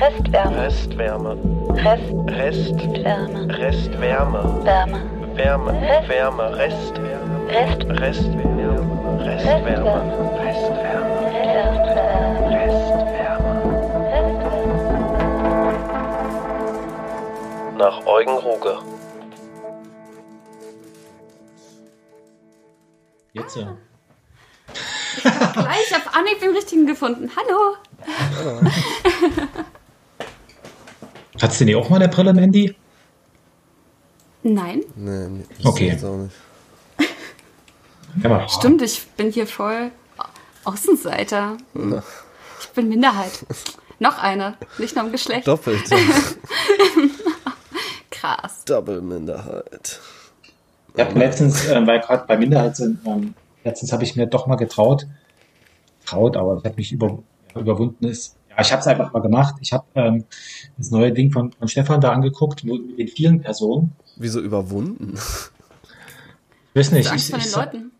Restwärme. Restwärme. Rest. Restwärme. Restwärme. Wärme. Wärme. Wärme. Rest- Wärme. Rest. Rest. Restwärme. Restwärme. Restwärme. Restwärme. Restwärme. Restwärme. Nach Eugen Ruge. Jetzt ja. Gleich auf Anhieb den richtigen gefunden. Hallo. Hattest du nicht auch mal eine Brille, Mandy? Nein, Nee, Okay. jetzt auch nicht. Ja, stimmt, ich bin hier voll Außenseiter. Ich bin Minderheit. Noch eine, nicht nur im Geschlecht. Doppelt. Krass. Doppelminderheit. Ich habe letztens, äh, weil gerade bei Minderheit sind, ähm, letztens habe ich mir doch mal getraut, traut, aber ich habe mich über, überwunden ist. Ja, ich habe es einfach mal gemacht. Ich habe ähm, das neue Ding von, von Stefan da angeguckt, mit den vielen Personen. Wieso überwunden? Ich weiß nicht. Angst Ich, vor den ich, Leuten.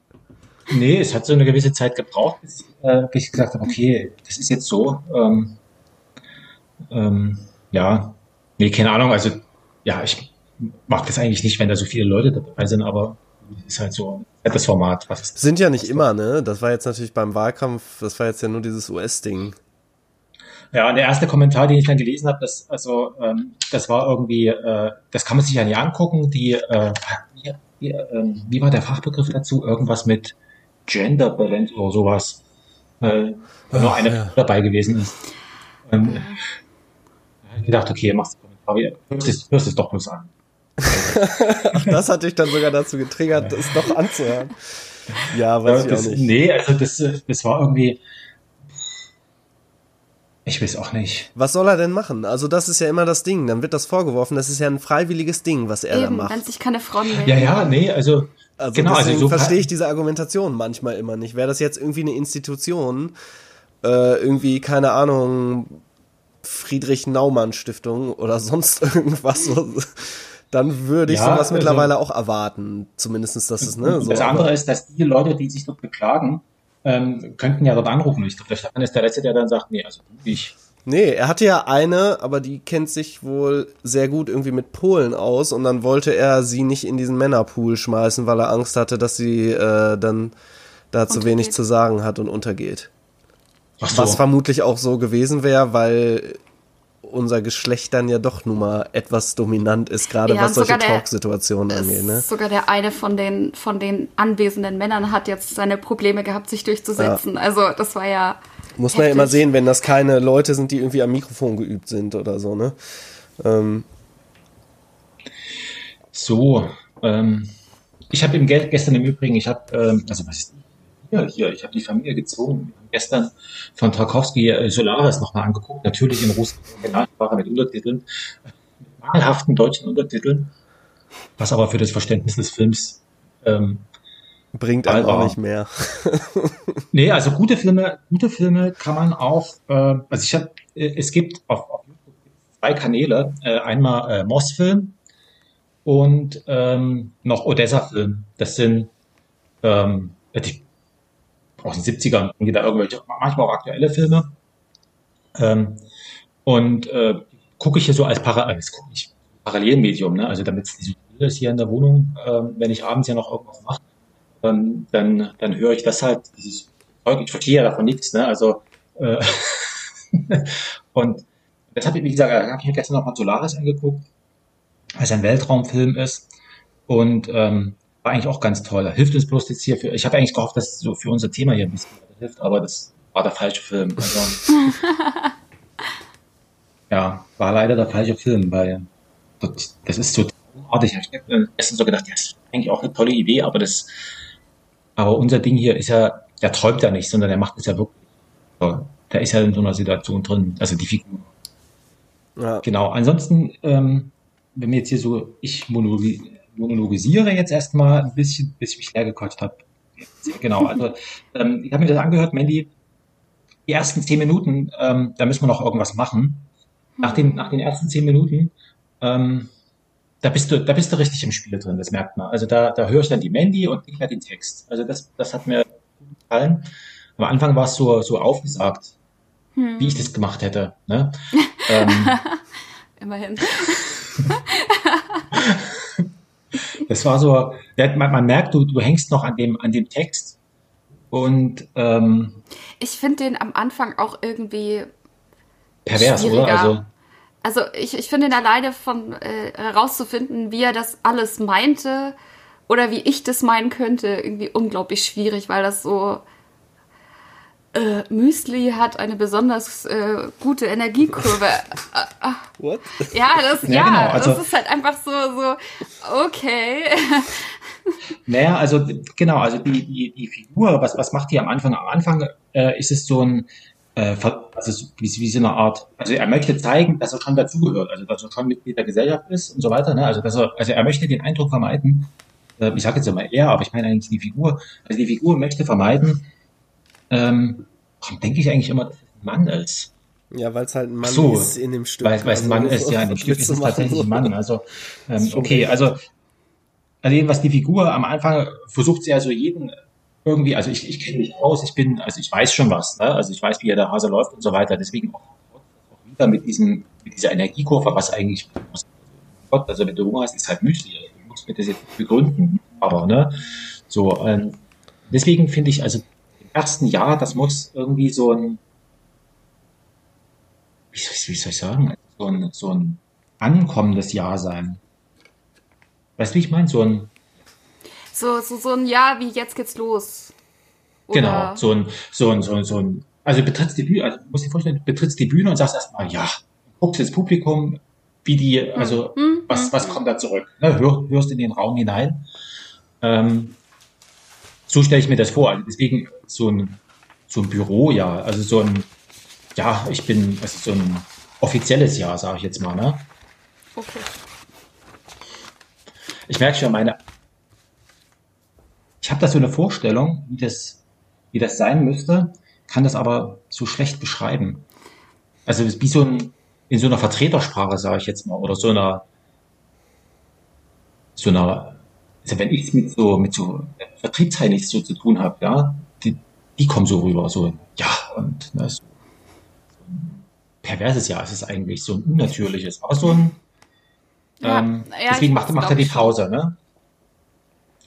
Nee, es hat so eine gewisse Zeit gebraucht, bis ich, äh, bis ich gesagt habe, okay, das ist jetzt so. Ähm, ähm, ja, nee, keine Ahnung. Also ja, ich mag das eigentlich nicht, wenn da so viele Leute dabei sind, aber es ist halt so das Format, was Sind ja nicht immer, ne? Das war jetzt natürlich beim Wahlkampf, das war jetzt ja nur dieses US-Ding. Ja, und der erste Kommentar, den ich dann gelesen habe, das, also, ähm, das war irgendwie, äh, das kann man sich ja nicht angucken, die, äh, wie, wie, ähm, wie war der Fachbegriff dazu? Irgendwas mit Gender Balance oder sowas. Äh, wo nur Ach, eine ja. Dabei gewesen ist. Ähm, ich gedacht, okay, machst du Kommentar, hörst es, hörst es doch bloß an. Das hat dich dann sogar dazu getriggert, das noch anzuhören. Ja, weiß ich das, auch nicht. Nee, also das, äh, das war irgendwie, ich weiß auch nicht. Was soll er denn machen? Also das ist ja immer das Ding. Dann wird das vorgeworfen. Das ist ja ein freiwilliges Ding, was er da Eben, wenn macht. sich keine Frauen melden. Ja, ja, nee, also, Also genau, also so verstehe ich diese Argumentation manchmal immer nicht. Wäre das jetzt irgendwie eine Institution, äh, irgendwie, keine Ahnung, Friedrich Naumann Stiftung oder sonst irgendwas, so, dann würde ich Ja, sowas also- mittlerweile auch erwarten. Zumindestens, dass es, ne? So, das aber- andere ist, dass die Leute, die sich dort beklagen, ähm, könnten ja dort anrufen. Ich glaube, der Stefan ist der Letzte, der dann sagt, nee, also ich. Nee, er hatte ja eine, aber die kennt sich wohl sehr gut irgendwie mit Polen aus und dann wollte er sie nicht in diesen Männerpool schmeißen, weil er Angst hatte, dass sie äh, dann da zu wenig zu sagen hat und untergeht. Ach so. Was vermutlich auch so gewesen wäre, weil unser Geschlecht dann ja doch nun mal etwas dominant ist, gerade Ja, was solche Talksituationen angeht. Ne? Sogar der eine von den, von den anwesenden Männern hat jetzt seine Probleme gehabt, sich durchzusetzen. Also das war ja. Muss man ja immer heftig. sehen, wenn das keine Leute sind, die irgendwie am Mikrofon geübt sind oder so, ne? Ähm, So, ähm, ich habe im Geld gestern im Übrigen, ich habe, ähm, also was ist hier, hier, ich habe die Familie gezwungen. Gestern von Tarkovsky äh, Solaris nochmal angeguckt, natürlich in russischer Originalsprache mit Untertiteln, mit mangelhaften deutschen Untertiteln, was aber für das Verständnis des Films ähm, bringt Alter. auch nicht mehr. Nee, also gute Filme, gute Filme kann man auch, äh, also ich habe, äh, es gibt auf, auf YouTube zwei Kanäle, äh, einmal äh, Moss-Film und ähm, noch Odessa-Film. Das sind ähm, die, aus den 70ern, irgendwie da irgendwelche, manchmal auch aktuelle Filme. Ähm, und äh, gucke ich hier so als Para als ich, Parallelmedium, ne? Also damit es nicht so still ist hier in der Wohnung, ähm, wenn ich abends ja noch irgendwas mache, ähm, dann, dann höre ich das halt, dieses Zeug, ich verstehe ja davon nichts, ne? Also äh, und das habe ich, wie gesagt, habe ich mir gestern noch mal Solaris angeguckt, weil es ein Weltraumfilm ist und ähm, war eigentlich auch ganz toll. Hilft uns bloß jetzt hier für, ich habe eigentlich gehofft, dass es so für unser Thema hier ein bisschen hilft, aber das war der falsche Film. Also, ja, war leider der falsche Film, weil das, das ist so artig. Ich habe mir gestern so gedacht, ja, das ist eigentlich auch eine tolle Idee, aber das, aber unser Ding hier ist ja, der träumt ja nicht, sondern der macht es ja wirklich. So, der ist ja in so einer Situation drin, also die Figur. Ja. Genau. Ansonsten, ähm, wenn mir jetzt hier so, ich monologi monologisiere jetzt erstmal ein bisschen, bis ich mich leer gequatscht habe. Genau, also ähm, ich habe mir das angehört, Mandy, die ersten zehn Minuten, ähm, da müssen wir noch irgendwas machen. Nach den, nach den ersten zehn Minuten, ähm, da bist du, da bist du richtig im Spiel drin, das merkt man. Also da, da höre ich dann die Mandy und nicht mehr den Text. Also das, das hat mir gefallen. Am Anfang war es so, so aufgesagt, wie ich das gemacht hätte. Ne? ähm, Immerhin. das war so, man, man merkt, du, du hängst noch an dem, an dem Text und ähm, Ich finde den am Anfang auch irgendwie pervers, oder? Also, Also ich, ich finde ihn alleine von äh, herauszufinden, wie er das alles meinte oder wie ich das meinen könnte, irgendwie unglaublich schwierig, weil das so äh, Müsli hat eine besonders äh, gute Energiekurve. What? ja, das, Ja, ja, genau, also- das ist halt einfach so, so, okay. Naja, also genau, also die, die, die Figur, was, was macht die am Anfang? Am Anfang äh, ist es so ein, äh, also so- wie, wie so eine Art, also er möchte zeigen, dass er schon dazugehört, also dass er schon Mitglied der Gesellschaft ist und so weiter. Ne? Also dass er, also er möchte den Eindruck vermeiden, äh, ich sage jetzt immer er, aber ich meine eigentlich die Figur, also die Figur möchte vermeiden, ähm, warum denke ich eigentlich immer, dass es ein Mann ist? Ja, weil es halt ein Mann so, ist in dem Stück. Weil, weil es ein Mann Also, ist, ja, in dem Stück ist es tatsächlich ein Mann. Also, ähm, okay, also, also was die Figur am Anfang versucht sie ja so jeden irgendwie, also ich, ich kenne mich aus, ich bin, also ich weiß schon was, ne? also ich weiß, wie der Hase läuft und so weiter, deswegen auch, auch wieder mit diesem, mit dieser Energiekurve, was eigentlich, was, Gott, also wenn du Hunger hast, ist halt Müsli, also du musst mir das jetzt begründen, aber, ne, so, ähm, deswegen finde ich, also ersten Jahr, das muss irgendwie so ein, wie soll ich, wie soll ich sagen, so ein, so ein ankommendes Jahr sein. Weißt du, wie ich meine? So ein, So, so, so ein Ja, wie jetzt geht's los. Oder, genau, so ein, so ein, so ein, so ein, also du betrittst die Bühne, also du musst dir vorstellen, du betrittst die Bühne und sagst erstmal, ja, guckst ins Publikum, wie die, also, Hm, was, hm, was kommt da zurück? Ne, hör, hörst in den Raum hinein. Ähm, so stelle ich mir das vor. Also deswegen so ein, so ein Büro, ja, also so ein, ja, ich bin, also so ein offizielles Jahr, sage ich jetzt mal, ne? Okay. Ich merke schon, meine, ich habe da so eine Vorstellung, wie das, wie das sein müsste, kann das aber so schlecht beschreiben. Also wie so ein, in so einer Vertretersprache, sage ich jetzt mal, oder so einer, so einer, also wenn ich mit so, mit so Vertriebsteilen nichts so zu tun habe, ja, die, die kommen so rüber, so, ja, und ne, so, ein perverses Jahr ist es eigentlich, so ein unnatürliches, aber so ein, Ja, ähm, ja, deswegen macht, macht er die. Pause, ne?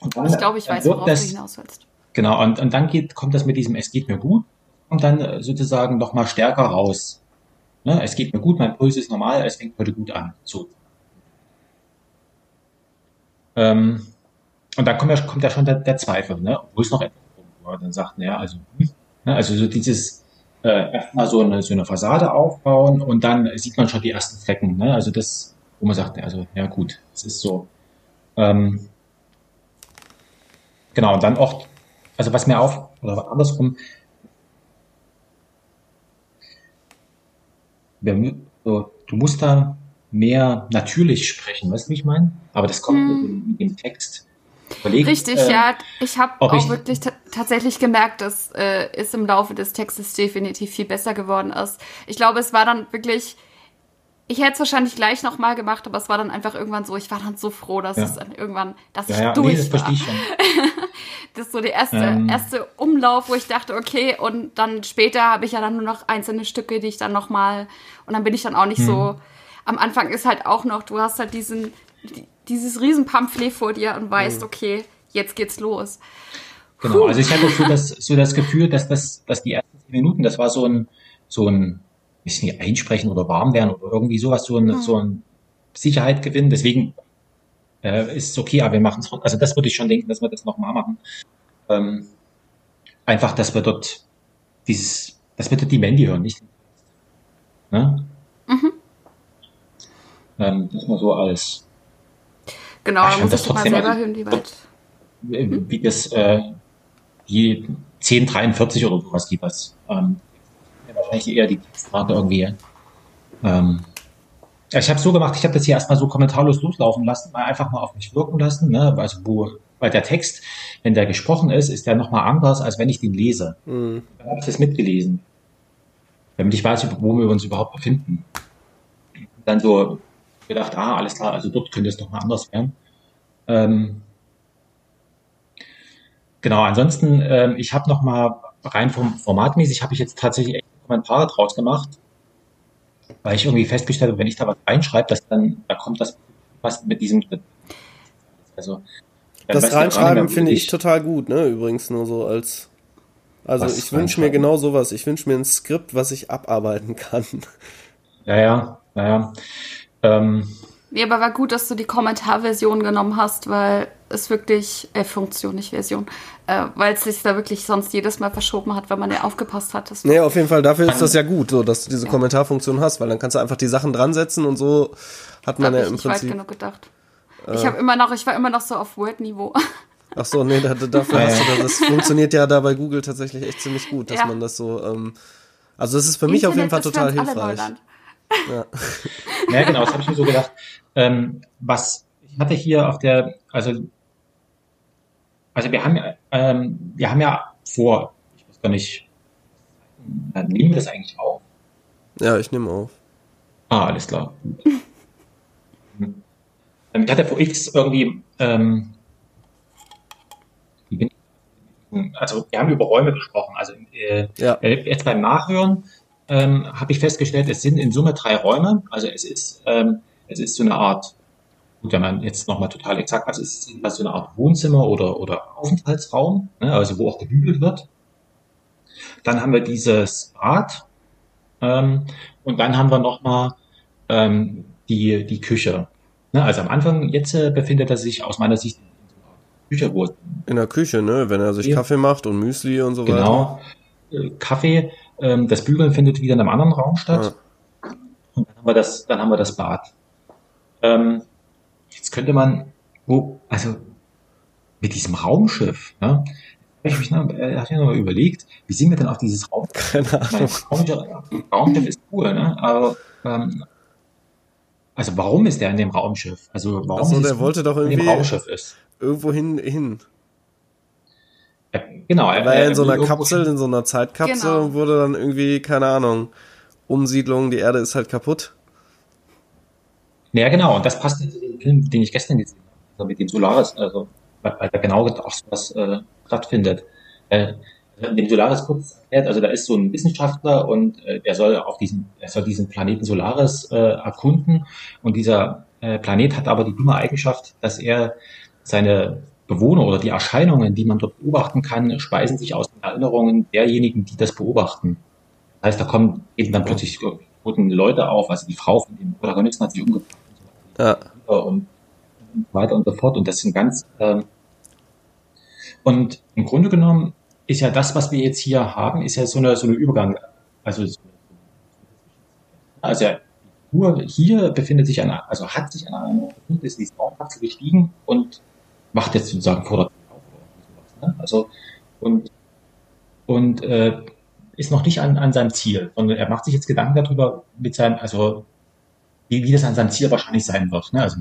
Und dann- Ich glaube, ich weiß, worauf das, du hinaus willst. Genau, und, und dann geht, kommt das mit diesem Es geht mir gut und dann äh, sozusagen noch mal stärker raus. Ne? Es geht mir gut, mein Puls ist normal, es fängt heute gut an. So. Ähm, und dann kommt ja, kommt ja schon der, der Zweifel, ne? wo es noch etwas wo er dann sagt, naja, also, hm, ne? also so dieses äh, erstmal so eine, so eine Fassade aufbauen und dann sieht man schon die ersten Flecken. Ne? Also das, wo man sagt, also ja gut, es ist so. Ähm, Genau, und dann auch, also was mir auf, oder andersrum, wir so, du musst da mehr natürlich sprechen, weißt du, wie ich meine? Aber das kommt mit, dem, mit dem Text. Überleg, Richtig, äh, ja. Ich habe auch ich- wirklich ta tatsächlich gemerkt, dass äh, es im Laufe des Textes definitiv viel besser geworden ist. Ich glaube, es war dann wirklich. Ich hätte es wahrscheinlich gleich nochmal gemacht, aber es war dann einfach irgendwann so, ich war dann so froh, dass Ja. es dann irgendwann, dass Ja, ich ja, durch nee, das war. verstehe ich schon. Das ist so der erste, Ähm. erste Umlauf, wo ich dachte, okay, und dann später habe ich ja dann nur noch einzelne Stücke, die ich dann nochmal, und dann bin ich dann auch nicht Hm. so, am Anfang ist halt auch noch, du hast halt diesen, die- dieses riesen Pamphlet vor dir und weißt, Hm. okay, jetzt geht's los. Genau, also ich hatte so das, so das Gefühl, dass das, dass die ersten zehn Minuten, das war so ein, so ein, ich weiß nicht, einsprechen oder warm werden oder irgendwie sowas, so ein, so ein Sicherheit gewinnen. Deswegen äh, ist es okay, aber wir machen es. Also das würde ich schon denken, dass wir das nochmal machen. Ähm, einfach, dass wir dort dieses, dass wir dort die Mandy hören, nicht? Ne? Ähm, das mal so als Genau, da muss das ich mal trotzdem, selber also- hören, wie weit. äh, wie das äh, je 1043 oder sowas gibt das. Ähm, wahrscheinlich eher die Frage irgendwie. Ähm, ich habe so gemacht, ich habe das hier erstmal so kommentarlos durchlaufen lassen, mal einfach mal auf mich wirken lassen, ne? Also wo, weil der Text, wenn der gesprochen ist, ist der nochmal anders, als wenn ich den lese. Mhm. Dann habe ich das mitgelesen. Damit ich weiß, wo wir uns überhaupt befinden. Dann so gedacht, ah, alles klar, also dort könnte es doch mal anders werden. Ähm, genau, ansonsten, ähm, ich habe noch mal rein vom formatmäßig habe ich jetzt tatsächlich echt Kommentare draus gemacht. weil ich irgendwie festgestellt habe, wenn ich da was reinschreibe, dass dann, da kommt das was mit diesem. Also, Das Reinschreiben finde ich total gut, ne? Übrigens nur so als. Also Was ich wünsche mir genau sowas. Ich wünsche mir ein Skript, was ich abarbeiten kann. Ja, ja, ja, ja. Ähm, Ja, aber war gut, dass du die Kommentarversion genommen hast, weil es wirklich, äh, Funktion, nicht Version, äh, weil es sich da wirklich sonst jedes Mal verschoben hat, wenn man ja aufgepasst hat. Das Nee, auf jeden Fall, dafür ist das ja gut, so dass du diese Kommentarfunktion hast, weil dann kannst du einfach die Sachen dran setzen und so hat man ja ich im nicht weit Prinzip. genug gedacht. Ich habe immer noch, ich war immer noch so auf Word-Niveau. Ach so, nee, da, da- dafür Ja, hast du ja. das. Das funktioniert ja da bei Google tatsächlich echt ziemlich gut, dass Ja. man das so. Ähm, also das ist für mich auf jeden Fall Internet total hilfreich. Neuland. Ja, genau, das habe ich mir so gedacht. Ähm, was ich hatte hier auf der, also, also wir haben, ja, ähm, wir haben ja vor, ich weiß gar nicht, äh, nehmen wir das eigentlich auf? Ja, ich nehme auf. Ah, alles klar. Hm. Ähm, Ich hatte vor X irgendwie, ähm, also wir haben über Räume gesprochen. Also äh, Ja. äh, jetzt beim Nachhören ähm, habe ich festgestellt, es sind in Summe drei Räume. Also es ist, ähm, es ist so eine Art, gut, wenn man jetzt nochmal total exakt, also es ist so eine Art Wohnzimmer oder, oder Aufenthaltsraum, ne, also wo auch gebügelt wird. Dann haben wir dieses Bad ähm, und dann haben wir nochmal ähm, die, die Küche. Ne, also am Anfang, jetzt äh, befindet er sich aus meiner Sicht in einer Küche, wo In der Küche, ne? Wenn er sich. Kaffee macht und Müsli und so weiter. Genau. Äh, Kaffee, ähm, das Bügeln findet wieder in einem anderen Raum statt. Und dann haben wir das, dann haben wir das Bad. Ähm, jetzt könnte man, wo, also mit diesem Raumschiff, ne, hab ich mich noch, äh, ich noch mal überlegt, wie sind wir denn auf dieses Raum? Keine Ahnung. Raumschiff, Raumschiff ist cool, ne? Aber ähm, also warum ist der in dem Raumschiff? Also warum Ach so, ist der wollte doch in dem irgendwie- Raumschiff ist? Irgendwo hin, hin. Ja, genau. Er war ja in so einer Kapsel, in so einer Zeitkapsel Genau. und wurde dann irgendwie, keine Ahnung, Umsiedlung, die Erde ist halt kaputt. Ja, genau. Und das passt zu dem Film, den ich gestern gesehen habe, also mit dem Solaris, also weil, weil da genau auch so was äh, stattfindet. Äh, in dem Solaris kurz erklärt, also da ist so ein Wissenschaftler und äh, der soll auf diesen, er soll diesen Planeten Solaris äh, erkunden und dieser äh, Planet hat aber die dumme Eigenschaft, dass er seine Bewohner oder die Erscheinungen, die man dort beobachten kann, speisen sich aus den Erinnerungen derjenigen, die das beobachten. Das heißt, da kommen eben dann plötzlich toten Leute auf, also die Frau von dem Protagonisten hat sich umgebracht Ja. und weiter und so fort. Und das sind ganz ähm, und im Grunde genommen ist ja das, was wir jetzt hier haben, ist ja so eine so eine Übergang. Also so- also ja, nur hier befindet sich eine, also hat sich einem Punkt ist in diese Raumkapsel gestiegen und macht jetzt sozusagen vor der auf. Ne? Also und und äh, ist noch nicht an, an seinem Ziel, sondern er macht sich jetzt Gedanken darüber mit seinem, also wie, wie das an seinem Ziel wahrscheinlich sein wird. Ne? Also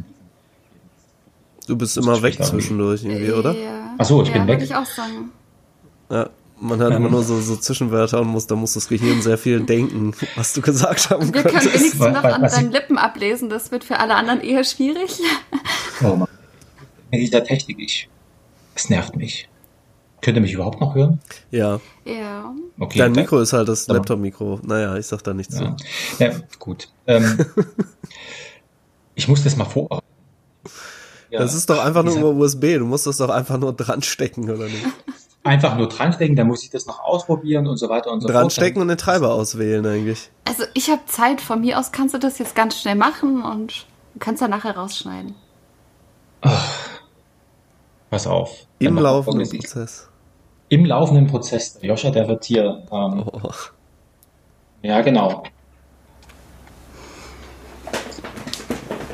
Du bist immer weg zwischendurch irgendwie, oder? Ja. Ach so, ich ja, bin weg. Würde ich auch sagen. Ja. Man hat immer nur so, so Zwischenwörter und muss, da muss das Gehirn sehr viel denken, was du gesagt haben Wir können könntest. wenigstens weil- noch an deinen Lippen ablesen. Das wird für alle anderen eher schwierig. Oh Mann. Mit dieser Technik, ich, das nervt mich. Könnt ihr mich überhaupt noch hören? Ja. Ja. Okay. Dein Mikro ist halt das Laptop-Mikro. Naja, ich sag da nichts Ja, zu. ja gut. Ähm, ich muss das mal vorbereiten. Ja, Das ist doch einfach nur über USB. Du musst das doch einfach nur dran stecken, oder nicht? Einfach nur dranstecken, dann muss ich das noch ausprobieren und so weiter und so Dran fort. stecken und den Treiber auswählen eigentlich. Also ich habe Zeit. Von mir aus kannst du das jetzt ganz schnell machen und kannst dann nachher rausschneiden. Pass auf. Im laufenden Prozess. Im laufenden Prozess. Der Joscha, der wird hier. Ähm, Oh. Ja, genau.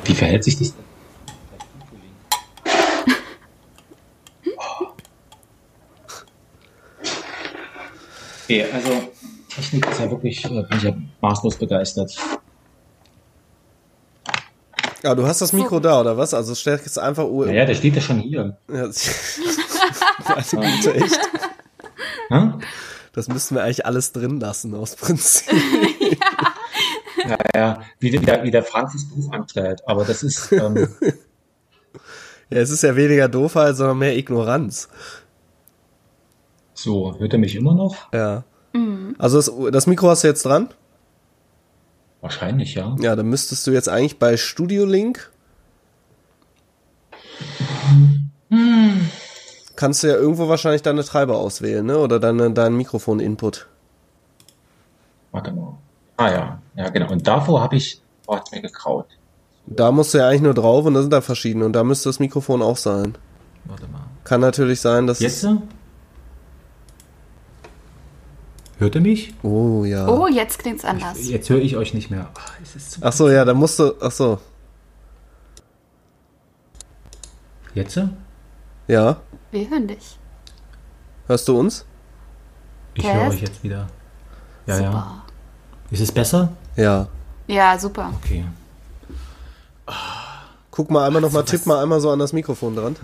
Wie verhält sich das denn? Okay, also Technik ist ja wirklich, äh, bin ich ja maßlos begeistert. Ja, du hast das Mikro da, oder was? Also stell es einfach Uhr. Naja, der steht ja schon hier. Ja. Meine Güte, echt. Hm? Das müssten wir eigentlich alles drin lassen, aus Prinzip. Ja, ja, wie, der, wie der Frank das Beruf anstellt. Aber das ist, ähm, Ja, es ist ja weniger Doofheit, sondern mehr Ignoranz. so, hört er mich immer noch? Ja. Also das, das Mikro hast du jetzt dran? Wahrscheinlich, ja. Ja, dann müsstest du jetzt eigentlich bei Studio Link. Kannst du ja irgendwo wahrscheinlich deine Treiber auswählen, ne? Oder deine, deinen Mikrofon-Input. Warte mal. Ah ja, ja genau. Und davor habe ich, oh, hat's mir gekraut. Da musst du ja eigentlich nur drauf und da sind da verschiedene und da müsste das Mikrofon auch sein. Warte mal. Kann natürlich sein, dass Jetzt? Hört ihr mich? Oh ja. Oh, jetzt klingt's anders. Jetzt höre ich euch nicht mehr. Ach, es ist zu Ach so, ja, da musst du. Ach so. Jetzt? Ja. Wir hören dich. Hörst du uns? Ich höre euch jetzt wieder. Ja, ja. Super. Ist es besser? Ja. Ja, super. Okay. Guck mal einmal nochmal, tipp mal einmal so an das Mikrofon dran.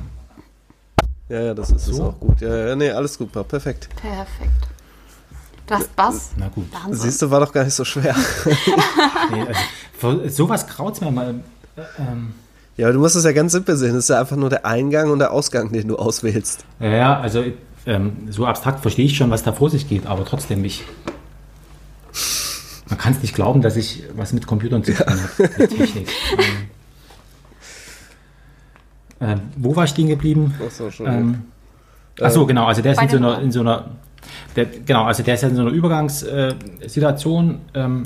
Ja, ja, das ist, ist So? auch gut. Ja, ja, nee, alles super, perfekt. Perfekt. Du hast Bass. Na gut. Wahnsinn. Siehst du, war doch gar nicht so schwer. Nee, also, sowas kraut's mir mal. äh, Ähm, Ja, aber du musst es ja ganz simpel sehen. Das ist ja einfach nur der Eingang und der Ausgang, den du auswählst. ja, ja, also ähm, so abstrakt verstehe ich schon, was da vor sich geht, aber trotzdem ich. Man kann es nicht glauben, dass ich was mit Computern zu tun habe, mit Technik. ähm, ähm, wo war ich stehen geblieben? Ach so, schon. Ähm, ach so, genau, also der ist in so einer, in so einer der, genau, also der ist ja in so einer Übergangssituation, ähm,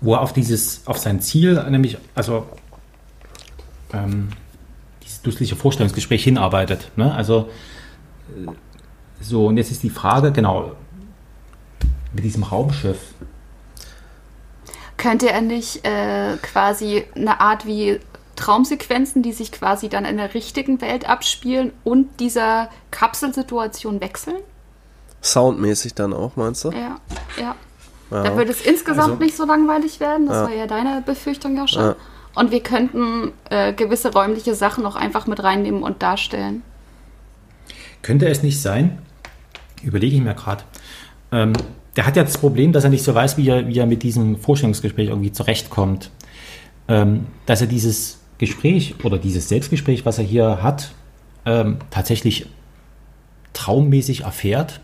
wo er auf dieses, auf sein Ziel, nämlich, also ähm, dieses dussliche Vorstellungsgespräch hinarbeitet. Ne? Also äh, so, und jetzt ist die Frage, genau, mit diesem Raumschiff. Könnte er nicht äh, quasi eine Art wie Traumsequenzen, die sich quasi dann in der richtigen Welt abspielen und dieser Kapselsituation wechseln? Soundmäßig dann auch, meinst du? Ja, ja. Ja. Da würde es insgesamt Also- nicht so langweilig werden. Das Ja. war ja deine Befürchtung ja schon. Ja. Und wir könnten äh, gewisse räumliche Sachen auch einfach mit reinnehmen und darstellen. Könnte es nicht sein, überlege ich mir gerade, ähm, der hat ja das Problem, dass er nicht so weiß, wie er, wie er mit diesem Vorstellungsgespräch irgendwie zurechtkommt. Ähm, dass er dieses Gespräch oder dieses Selbstgespräch, was er hier hat, ähm, tatsächlich traummäßig erfährt.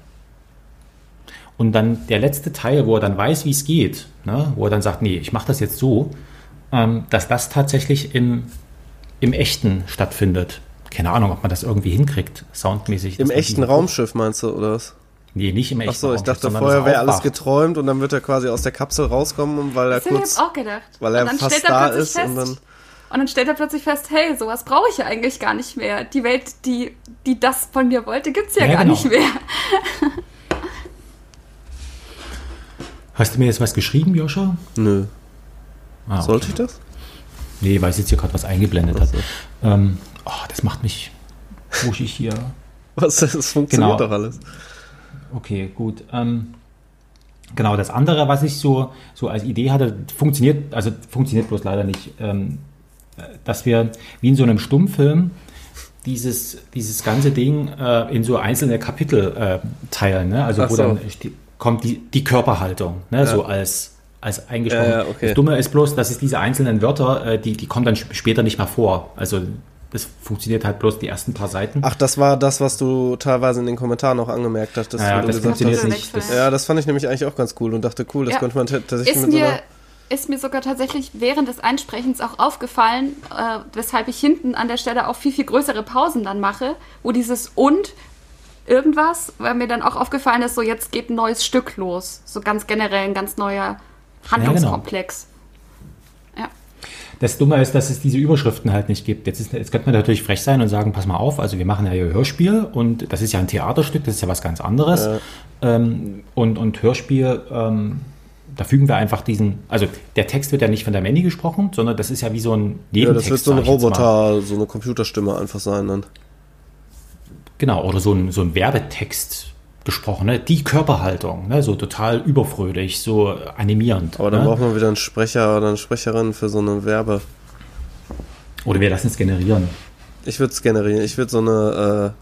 Und dann der letzte Teil, wo er dann weiß, wie es geht, ne, wo er dann sagt, nee, ich mache das jetzt so, ähm, dass das tatsächlich im, im Echten stattfindet. Keine Ahnung, ob man das irgendwie hinkriegt, soundmäßig. Im echten Raumschiff meinst du, oder was? Nee, nicht im echten Ach so, ich Raumschiff, dachte vorher er wäre alles geträumt und dann wird er quasi aus der Kapsel rauskommen, und weil er Das ich kurz, jetzt auch gedacht. weil er Und dann fast stellt er da plötzlich ist fest, und dann. Und dann stellt er plötzlich fest, hey, sowas brauche ich ja eigentlich gar nicht mehr. Die Welt, die, die das von mir wollte, gibt's ja, Ja, gar genau. nicht mehr. Hast du mir jetzt was geschrieben, Joscha? Nö. Ah, okay. Sollte ich das? Nee, weil es jetzt hier gerade was eingeblendet hat. so. Ähm, oh, das macht mich wuschig hier. Was, das funktioniert Genau. doch alles. Okay, gut. Ähm, genau, das andere, was ich so, so als Idee hatte, funktioniert, also funktioniert bloß leider nicht, ähm, äh, dass wir wie in so einem Stummfilm dieses, dieses ganze Ding äh, in so einzelne Kapitel äh, teilen. Ne? Also Ach wo so. dann sti- kommt die, die Körperhaltung, ne? so als, als eingesprochen. Ja, ja, okay. Das Dumme ist bloß, dass es diese einzelnen Wörter, äh, die, die kommen dann sp- später nicht mehr vor. Also das funktioniert halt bloß die ersten paar Seiten. Ach, das war das, was du teilweise in den Kommentaren auch angemerkt hast. Ja, wo du das gesagt funktioniert hast. nicht. Das, Ja, das fand ich nämlich eigentlich auch ganz cool und dachte, cool, das Ja. könnte man tatsächlich Ist mit so mir, einer. ist mir sogar tatsächlich während des Einsprechens auch aufgefallen, äh, weshalb ich hinten an der Stelle auch viel, viel größere Pausen dann mache, wo dieses und irgendwas, weil mir dann auch aufgefallen ist, so jetzt geht ein neues Stück los. So ganz generell ein ganz neuer Handlungskomplex. Ja, Das Dumme ist, dass es diese Überschriften halt nicht gibt. Jetzt, ist, jetzt könnte man natürlich frech sein und sagen, pass mal auf, also wir machen ja hier Hörspiel und das ist ja ein Theaterstück, das ist ja was ganz anderes. Ähm, und, und Hörspiel, ähm, da fügen wir einfach diesen, also der Text wird ja nicht von der Manny gesprochen, sondern das ist ja wie so ein Ja, Nebentext. das wird so ein. Roboter, so eine Computerstimme einfach sein dann. Genau, oder so ein, so ein Werbetext gesprochen, ne? die Körperhaltung, ne? so total überfröhlich, so animierend. Aber dann ne? braucht man wieder einen Sprecher oder eine Sprecherin für so eine Werbe. Oder wir lassen es generieren. Ich würde es generieren. Ich würde so eine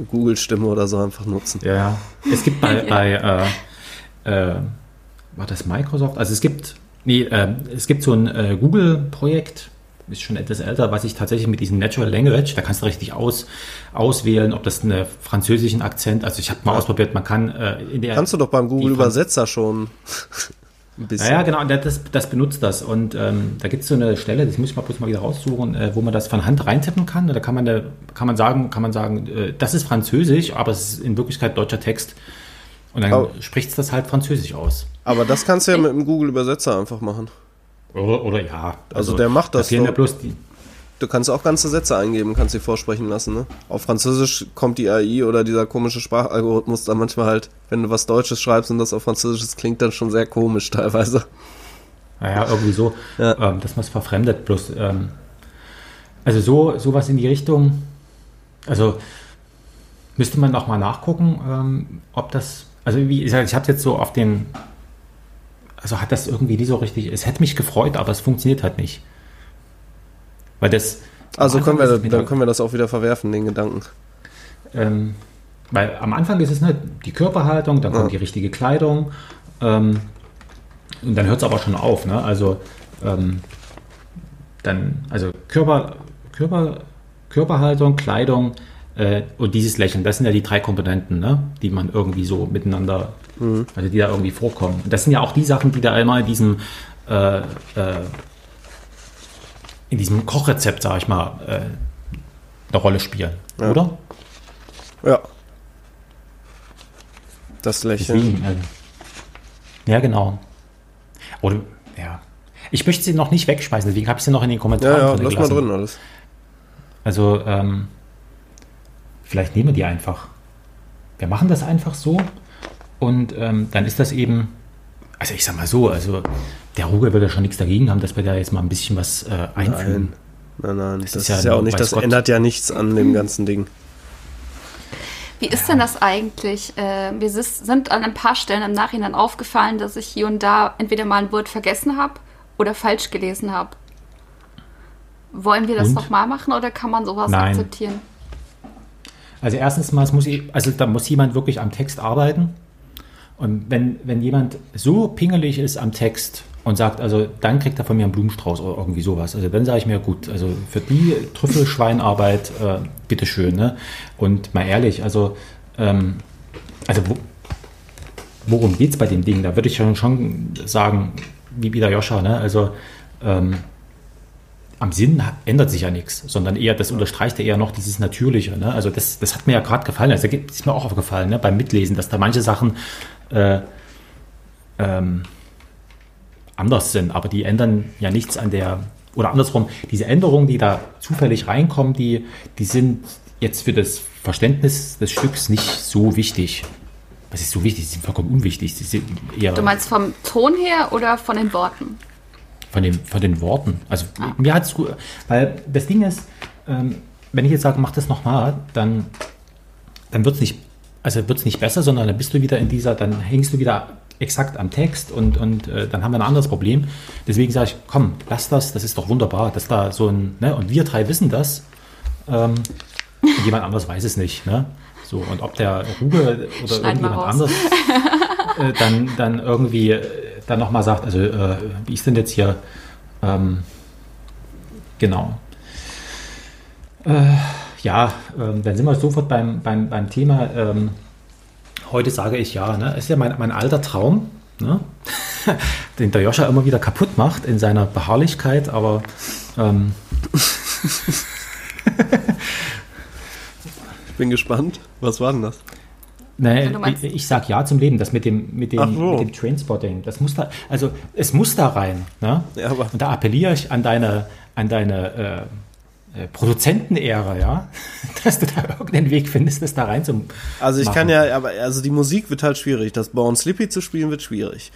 äh, Google-Stimme oder so einfach nutzen. Ja, ja. Es gibt bei, bei äh, äh, war das Microsoft? Also es gibt, nee, äh, es gibt so ein äh, Google-Projekt, ist schon etwas älter, was ich tatsächlich mit diesem Natural Language, da kannst du richtig aus, auswählen, ob das einen französischen Akzent, also ich habe mal ausprobiert, man kann äh, in der Kannst du doch beim Google-Übersetzer schon. Ein bisschen. Ja, ja, genau, das, das benutzt das. Und ähm, da gibt es so eine Stelle, das muss ich mal bloß mal wieder raussuchen, äh, wo man das von Hand reintippen kann. Da kann man, da, kann man sagen, kann man sagen, äh, das ist Französisch, aber es ist in Wirklichkeit deutscher Text. Und dann spricht es das halt Französisch aus. Aber das kannst du ja mit dem Google-Übersetzer einfach machen. Oder, oder ja. Also der macht das Da bloß die. Du kannst auch ganze Sätze eingeben, kannst sie vorsprechen lassen. Ne? Auf Französisch kommt die AI oder dieser komische Sprachalgorithmus dann manchmal halt, wenn du was Deutsches schreibst und das auf Französisch, das klingt dann schon sehr komisch teilweise. Naja, irgendwie so, Ja. ähm, dass man es verfremdet. Bloß, ähm, also so sowas in die Richtung, also müsste man noch mal nachgucken, ähm, ob das, also wie gesagt, ich habe jetzt so auf den, also hat das irgendwie nie so richtig, es hätte mich gefreut, aber es funktioniert halt nicht. Weil das... Also können wir, dann da- können wir das auch wieder verwerfen, den Gedanken. ähm, weil am Anfang ist es ne, die Körperhaltung, dann kommt Ja. die richtige Kleidung ähm, und dann hört es aber schon auf. Ne? Also ähm, dann, also Körper, Körper, Körperhaltung, Kleidung äh, und dieses Lächeln, das sind ja die drei Komponenten, ne? die man irgendwie so miteinander, also die da irgendwie vorkommen. Und das sind ja auch die Sachen, die da immer in diesem äh, äh, in diesem Kochrezept, sag ich mal, äh, eine Rolle spielen, Ja. oder? Ja. Das Lächeln. Deswegen, also. Ja, genau. Oder, ja. Ich möchte sie noch nicht wegschmeißen, deswegen habe ich sie noch in den Kommentaren Ja, ja, drin lass mal drin alles. Also, ähm, vielleicht nehmen wir die einfach. Wir machen das einfach so und ähm, dann ist das eben, also ich sag mal so, also der Ruge würde schon nichts dagegen haben, dass wir da jetzt mal ein bisschen was äh, einfügen. Nein, nein, das, ist ist, ja ja, auch nicht, das Gott. ändert ja nichts an dem ganzen Ding. Wie ist denn das eigentlich? Äh, wir sind an ein paar Stellen im Nachhinein aufgefallen, dass ich hier und da entweder mal ein Wort vergessen habe oder falsch gelesen habe. Wollen wir das nochmal machen oder kann man sowas Nein. akzeptieren? Also erstens mal, es muss, also da muss jemand wirklich am Text arbeiten. Und wenn, wenn jemand so pingelig ist am Text und sagt, also dann kriegt er von mir einen Blumenstrauß oder irgendwie sowas. Also dann sage ich mir, gut, also für die Trüffelschweinarbeit, äh, bitteschön. Ne? Und mal ehrlich, also, ähm, also wo, worum geht es bei dem Ding? Da würde ich schon, schon sagen, wie wieder Joscha, ne? also ähm, am Sinn ändert sich ja nichts, sondern eher, das unterstreicht ja eher noch dieses Natürliche. Ne? Also das, das hat mir ja gerade gefallen, also das ist mir auch aufgefallen ne? beim Mitlesen, dass da manche Sachen äh, ähm, anders sind, aber die ändern ja nichts an der, oder andersrum, diese Änderungen, die da zufällig reinkommen, die, die sind jetzt für das Verständnis des Stücks nicht so wichtig. Was ist so wichtig? Sie sind vollkommen unwichtig. Sie sind eher Du meinst vom Ton her oder von den Worten? von, den, von den Worten. Also mir hat es gut, weil das Ding ist, ähm, wenn ich jetzt sage, mach das nochmal, dann, dann wird es nicht, also wird's nicht besser, sondern dann bist du wieder in dieser, dann hängst du wieder exakt am Text und, und äh, dann haben wir ein anderes Problem. Deswegen sage ich, komm, lass das, das ist doch wunderbar, dass da so ein, ne, und wir drei wissen das, ähm, und jemand anderes weiß es nicht, ne? So, und ob der Ruge oder Schneiden wir irgendjemand raus. anderes äh, dann, dann irgendwie äh, dann nochmal sagt, also äh, wie ist denn jetzt hier, ähm, genau. Äh, ja, ähm, dann sind wir sofort beim, beim, beim Thema. Ähm, heute sage ich ja, ne? ist ja mein, mein alter Traum, ne? den der Joscha immer wieder kaputt macht in seiner Beharrlichkeit, aber ähm, Ich bin gespannt. Was war denn das? Nee, ich, ich sag ja zum Leben, das mit dem, mit dem, so. mit dem Trainspotting. Das muss da, also es muss da rein. Ne? Ja, aber- Und da appelliere ich an deine, an deine äh, Produzentenehre, ja, dass du da irgendeinen Weg findest, das da rein zu Also ich machen. kann ja, aber also die Musik wird halt schwierig. Das Born Slippy zu spielen wird schwierig.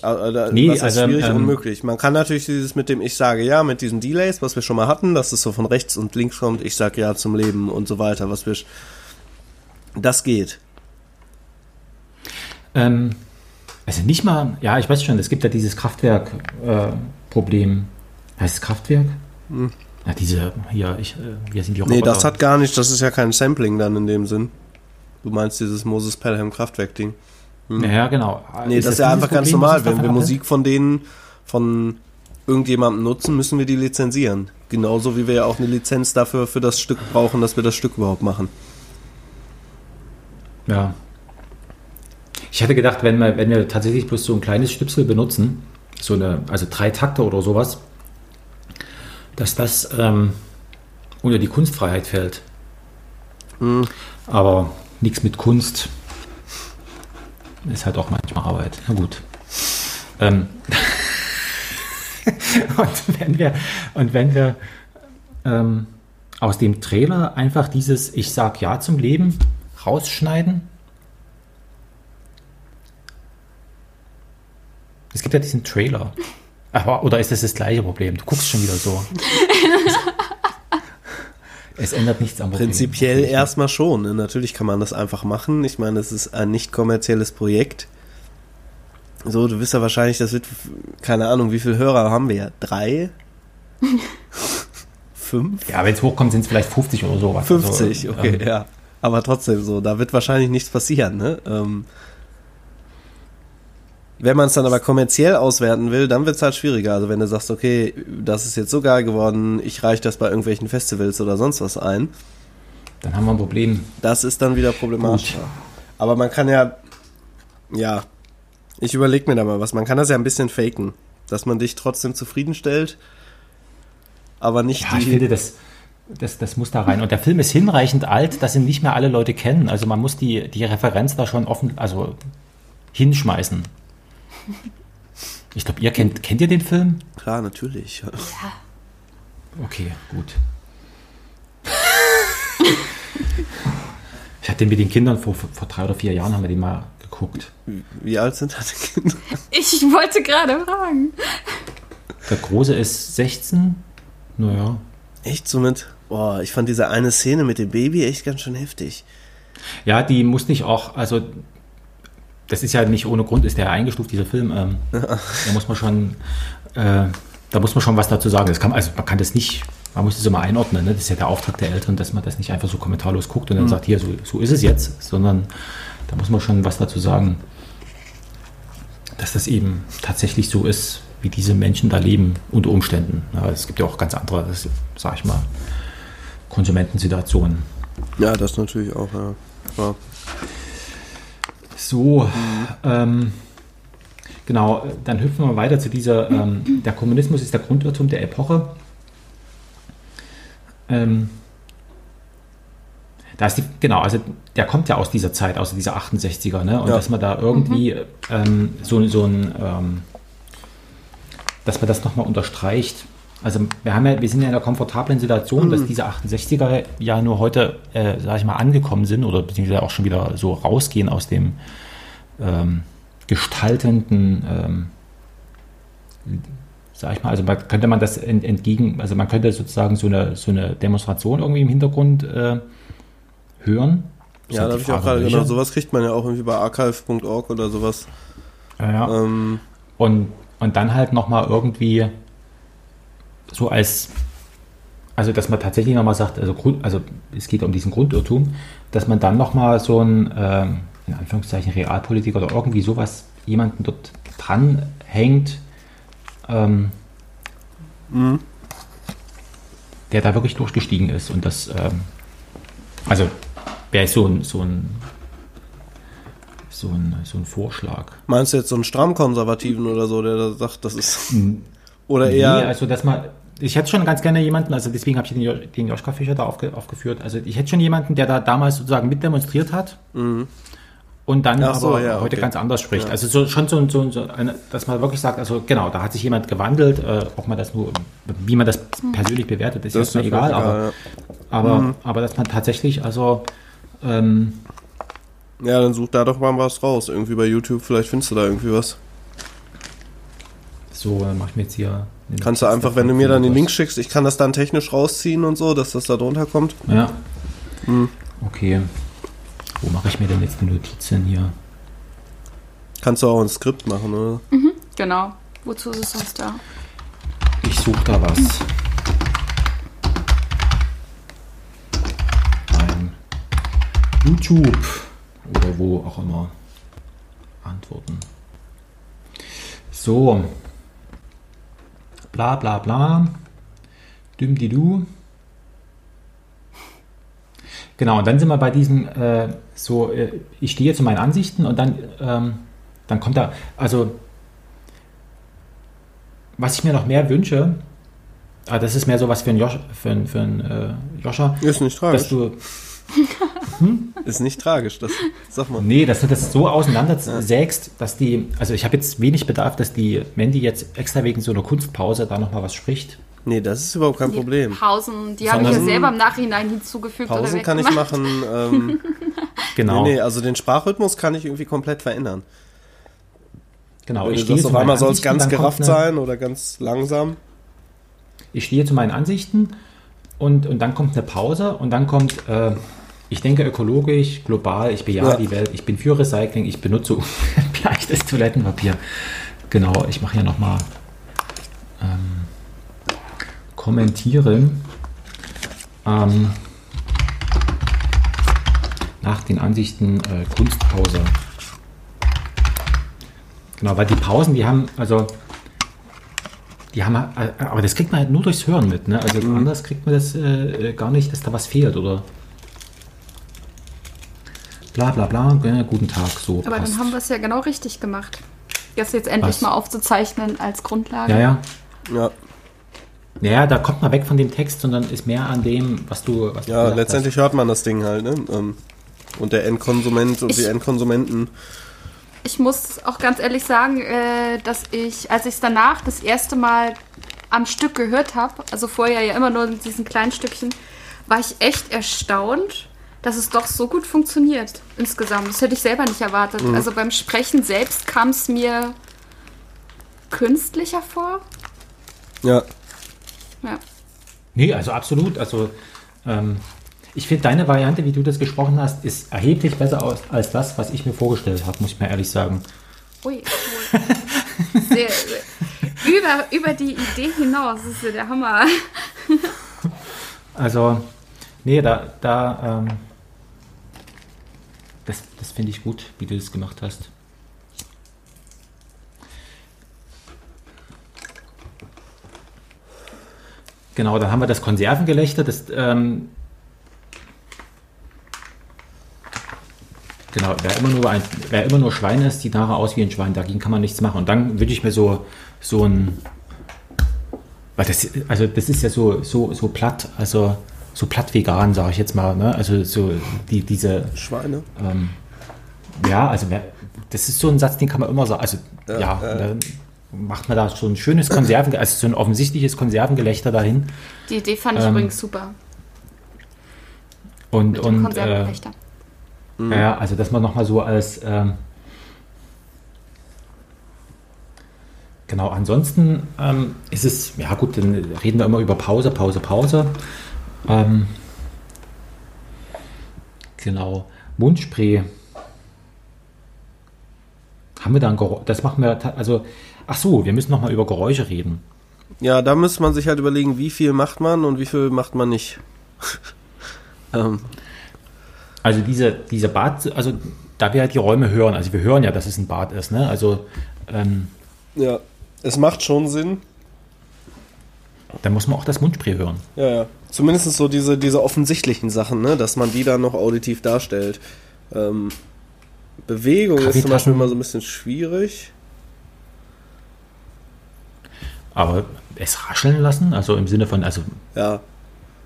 Also, da- Nee, was heißt also, schwierig, ähm, unmöglich. Man kann natürlich dieses mit dem Ich sage ja, mit diesen Delays, was wir schon mal hatten, dass es so von rechts und links kommt, ich sage ja zum Leben und so weiter, was wir. Das geht. Ähm, also nicht mal, ja, ich weiß schon, es gibt ja dieses Kraftwerk-Problem. heißt es Kraftwerk? Ja, diese, hier, ich, äh, hier sind die Hm. Nee, Roboter. das hat gar nicht, das ist ja kein Sampling dann in dem Sinn. Du meinst dieses Moses Pelham Kraftwerk-Ding. Ja, genau. Nee, das ist ja einfach ganz Problem, was normal. Wenn wir? Musik von denen, von irgendjemandem nutzen, müssen wir die lizenzieren. Genauso wie wir ja auch eine Lizenz dafür für das Stück brauchen, dass wir das Stück überhaupt machen. Ja. Ich Ich hatte gedacht, wenn wir, wenn wir tatsächlich bloß so ein kleines Schnipsel benutzen, so eine, also drei Takte oder sowas, dass das ähm, unter die Kunstfreiheit fällt. Aber nichts mit Kunst ist halt auch manchmal Arbeit. Na gut. Ähm. und wenn wir, und wenn wir ähm, aus dem Trailer einfach dieses Ich sag Ja zum Leben rausschneiden. Es gibt ja diesen Trailer. Aber, oder ist das das gleiche Problem? Du guckst schon wieder so. es ändert nichts am Problem. Prinzipiell erstmal schon. Ne? Natürlich kann man das einfach machen. Ich meine, es ist ein nicht kommerzielles Projekt. So, du wirst ja wahrscheinlich, das wird, keine Ahnung, wie viele Hörer haben wir? Drei? Fünf? Ja, wenn es hochkommt, sind es vielleicht 50 oder sowas. 50, Also, okay, ähm, ja. Aber trotzdem so, da wird wahrscheinlich nichts passieren, ne? Ähm, wenn man es dann aber kommerziell auswerten will, dann wird es halt schwieriger. Also wenn du sagst, okay, das ist jetzt so geil geworden, ich reiche das bei irgendwelchen Festivals oder sonst was ein, Dann haben wir ein Problem. das ist dann wieder problematisch. Aber man kann ja, ja, ich überlege mir da mal was. Man kann das ja ein bisschen faken, dass man dich trotzdem zufriedenstellt, aber nicht Ja, ich die. finde, das, das, das muss da rein. Und der Film ist hinreichend alt, dass ihn nicht mehr alle Leute kennen. Also man muss die, die Referenz da schon offen, also hinschmeißen. Ich glaube, ihr kennt, kennt ihr den Film? Klar, natürlich. Okay, gut. Ich hatte den mit den Kindern vor, vor drei oder vier Jahren haben wir den mal geguckt. Wie alt sind deine Kinder? Ich wollte gerade fragen. Der Große ist 16. Naja. Echt so mit. Boah, ich fand diese eine Szene mit dem Baby echt ganz schön heftig. Ja, die muss nicht auch, also das ist ja nicht ohne Grund, ist der eingestuft, dieser Film. Ähm, da muss man schon, äh, da muss man schon was dazu sagen. Das kann, also man kann das nicht, man muss das immer einordnen. Ne? Das ist ja der Auftrag der Eltern, dass man das nicht einfach so kommentarlos guckt und dann sagt, hier, so, so ist es jetzt, sondern da muss man schon was dazu sagen, dass das eben tatsächlich so ist, wie diese Menschen da leben unter Umständen. Ja, es gibt ja auch ganz andere, das, sag ich mal, Konsumentensituationen. Ja, das natürlich auch, ja. ja. So, ähm, genau, dann hüpfen wir weiter zu dieser, ähm, der Kommunismus ist der Grundirrtum der Epoche. Ähm, da ist die, genau, also der kommt ja aus dieser Zeit, aus dieser 68er, ne? Und Ja. dass man da irgendwie ähm, so, so ein, ähm, dass man das nochmal unterstreicht. Also wir haben ja, wir sind ja in der komfortablen Situation, dass diese 68er ja nur heute, äh, sag ich mal, angekommen sind oder beziehungsweise auch schon wieder so rausgehen aus dem ähm, gestaltenden, ähm, sag ich mal, also man, könnte man das ent, entgegen, also man könnte sozusagen so eine, so eine Demonstration irgendwie im Hintergrund äh, hören. Ist Ja, halt da habe ich auch gerade genau. Sowas kriegt man ja auch irgendwie bei archive.org oder sowas. Ja, ja. Ähm, Und, und dann halt nochmal irgendwie so als, also dass man tatsächlich nochmal sagt, also, Grund, also es geht um diesen Grundirrtum, dass man dann nochmal so ein, ähm, in Anführungszeichen, Realpolitiker oder irgendwie sowas, jemanden dort dranhängt, ähm, der da wirklich durchgestiegen ist und das, ähm, also wäre so ein, so ein, so ein, so ein Vorschlag. meinst du jetzt so einen stramm-konservativen oder so, der da sagt, das ist. Oder eher. Nee, also dass man, ich hätte schon ganz gerne jemanden, also deswegen habe ich den, Jo- den Joschka Fischer da aufge, aufgeführt, also ich hätte schon jemanden, der da damals sozusagen mitdemonstriert hat und dann Mhm. Ach so, aber ja, heute okay. ganz anders spricht. Also so, schon so, so, so eine, dass man wirklich sagt, also genau, da hat sich jemand gewandelt, äh, ob man das nur, wie man das persönlich bewertet, ist Das jetzt ist mal egal, egal, aber, ja. aber, Mhm. aber dass man tatsächlich, also ähm, Ja, dann such da doch mal was raus. Irgendwie bei YouTube, vielleicht findest du da irgendwie was. so, dann mache ich mir jetzt hier. Kannst du einfach, wenn du mir dann den Link schickst, ich kann das dann technisch rausziehen und so, dass das da drunter kommt. Ja. Hm. Okay. Wo mache ich mir denn jetzt die Notizen hier? Kannst du auch ein Skript machen, oder? Genau. Wozu ist es sonst da? Ich suche da was. Ein YouTube oder wo auch immer. Antworten. So. Bla bla bla. Düm di du. Genau, und dann sind wir bei diesem äh, so, äh, ich stehe zu meinen Ansichten und dann, ähm, dann kommt da, also was ich mir noch mehr wünsche, ah, das ist mehr so was für einen Josh, für einen, für äh, Joscha, Ist nicht dass tragisch. du, Ist nicht tragisch, das sag mal. nee, dass du das so auseinandersägst, dass die, also ich habe jetzt wenig Bedarf, dass die Mandy jetzt extra wegen so einer Kunstpause da nochmal was spricht. Nee, das ist überhaupt kein Die Problem. Pausen, die habe ich ja selber im Nachhinein hinzugefügt oder Pausen kann ich machen. Ähm, Genau, Nee, nee, also den Sprachrhythmus kann ich irgendwie komplett verändern. genau. Wenn Ich stehe auf meinen einmal soll es Ansichten, ganz gerafft eine- sein oder ganz langsam. ich stehe zu meinen Ansichten und, und dann kommt eine Pause und dann kommt, äh, ich denke ökologisch, global, ich bejahe Ja. die Welt, ich bin für Recycling, ich benutze leichtes Toilettenpapier. Genau, ich mache hier nochmal ähm, kommentieren. Ähm, nach den Ansichten äh, Kunstpause. Genau, weil die Pausen, die haben, also die haben, äh, aber das kriegt man halt nur durchs Hören mit, ne? Also anders kriegt man das äh, äh, gar nicht, dass da was fehlt, oder? Bla bla bla, ja, guten Tag, so. Aber passt. dann haben wir es ja genau richtig gemacht. Das jetzt endlich Was? mal aufzuzeichnen als Grundlage. Ja, ja. Ja, Naja, da kommt man weg von dem Text, sondern ist mehr an dem, was du. Was du ja gesagt letztendlich hört man das Ding halt, ne? Ähm, Und der Endkonsument und Ich- die Endkonsumenten. Ich muss auch ganz ehrlich sagen, äh, dass ich, als ich es danach das erste Mal am Stück gehört habe, also vorher ja immer nur in diesen kleinen Stückchen, war ich echt erstaunt, dass es doch so gut funktioniert insgesamt. Das hätte ich selber nicht erwartet. Also beim Sprechen selbst kam es mir künstlicher vor. Ja, Ja. Nee, also absolut. Also ähm, ich finde deine Variante, wie du das gesprochen hast, ist erheblich besser aus, als das, was ich mir vorgestellt habe, muss ich mir ehrlich sagen. Ui, cool. sehr, sehr, über, über die Idee hinaus, das ist ja der Hammer. Also, nee, da, da, ähm, das, das finde ich gut, wie du das gemacht hast. Genau, dann haben wir das Konservengelächter, das, ähm, genau, wer immer, nur ein, wer immer nur Schwein ist, sieht nachher aus wie ein Schwein, dagegen kann man nichts machen. Und dann wünsche ich mir so, so ein, weil das, also das ist ja so, so, so platt, also so platt vegan, sage ich jetzt mal, ne? Also so die, diese, Schweine. ähm, ja, also das ist so ein Satz, den kann man immer sagen. Also ja, Ja, dann macht man da so ein schönes Konserven, also so ein offensichtliches Konservengelächter dahin. Die Idee fand ich Ähm, übrigens super. Und, Mit dem und äh, Konservenwächter. ja, also dass man nochmal so als ähm, genau, ansonsten ähm, ist es, ja gut, dann reden wir immer über Pause, Pause, Pause. Ähm, genau, Mundspray. Haben wir da ein Geräusch? Das machen wir, also, ach so, wir müssen nochmal über Geräusche reden. Ja, da müsste man sich halt überlegen, wie viel macht man und wie viel macht man nicht. ähm, Also diese, diese Bad, also da wir halt die Räume hören, also wir hören ja, dass es ein Bad ist, ne? Also ähm, ja, es macht schon Sinn. Da muss man auch das Mundspray hören. Ja, ja. Zumindest so diese, diese offensichtlichen Sachen, ne? dass man die dann noch auditiv darstellt. Ähm, Bewegung ist zum. Beispiel immer so ein bisschen schwierig. Aber es rascheln lassen, also im Sinne von, also Ja,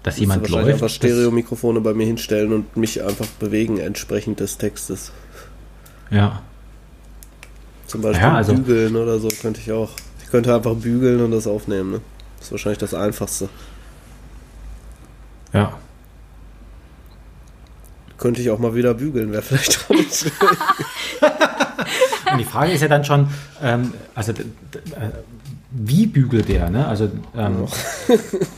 dass jemand läuft. einfach Stereomikrofone bei mir hinstellen und mich einfach bewegen entsprechend des Textes. Ja, Zum Beispiel Ja, also- bügeln oder so könnte ich auch. Ich könnte einfach bügeln und das aufnehmen. Ne? Das ist wahrscheinlich das Einfachste. ja. Könnte ich auch mal wieder bügeln, wäre vielleicht auch nicht. Und die Frage ist ja dann schon, ähm, also äh, wie bügelt der, ne? Also, ähm,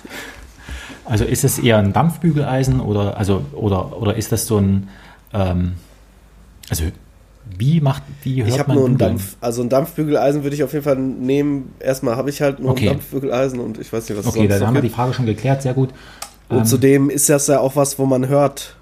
also ist es eher ein Dampfbügeleisen oder also oder oder ist das so ein ähm, also wie macht wie hört Ich habe man nur einen? Dampf. Also ein Dampfbügeleisen würde ich auf jeden Fall nehmen. Erstmal habe ich halt nur Okay. ein Dampfbügeleisen und ich weiß nicht, was es Okay, sonst dann noch haben wir die gibt. Frage schon geklärt, sehr gut. Und Ähm, zudem ist das ja auch was, wo man hört.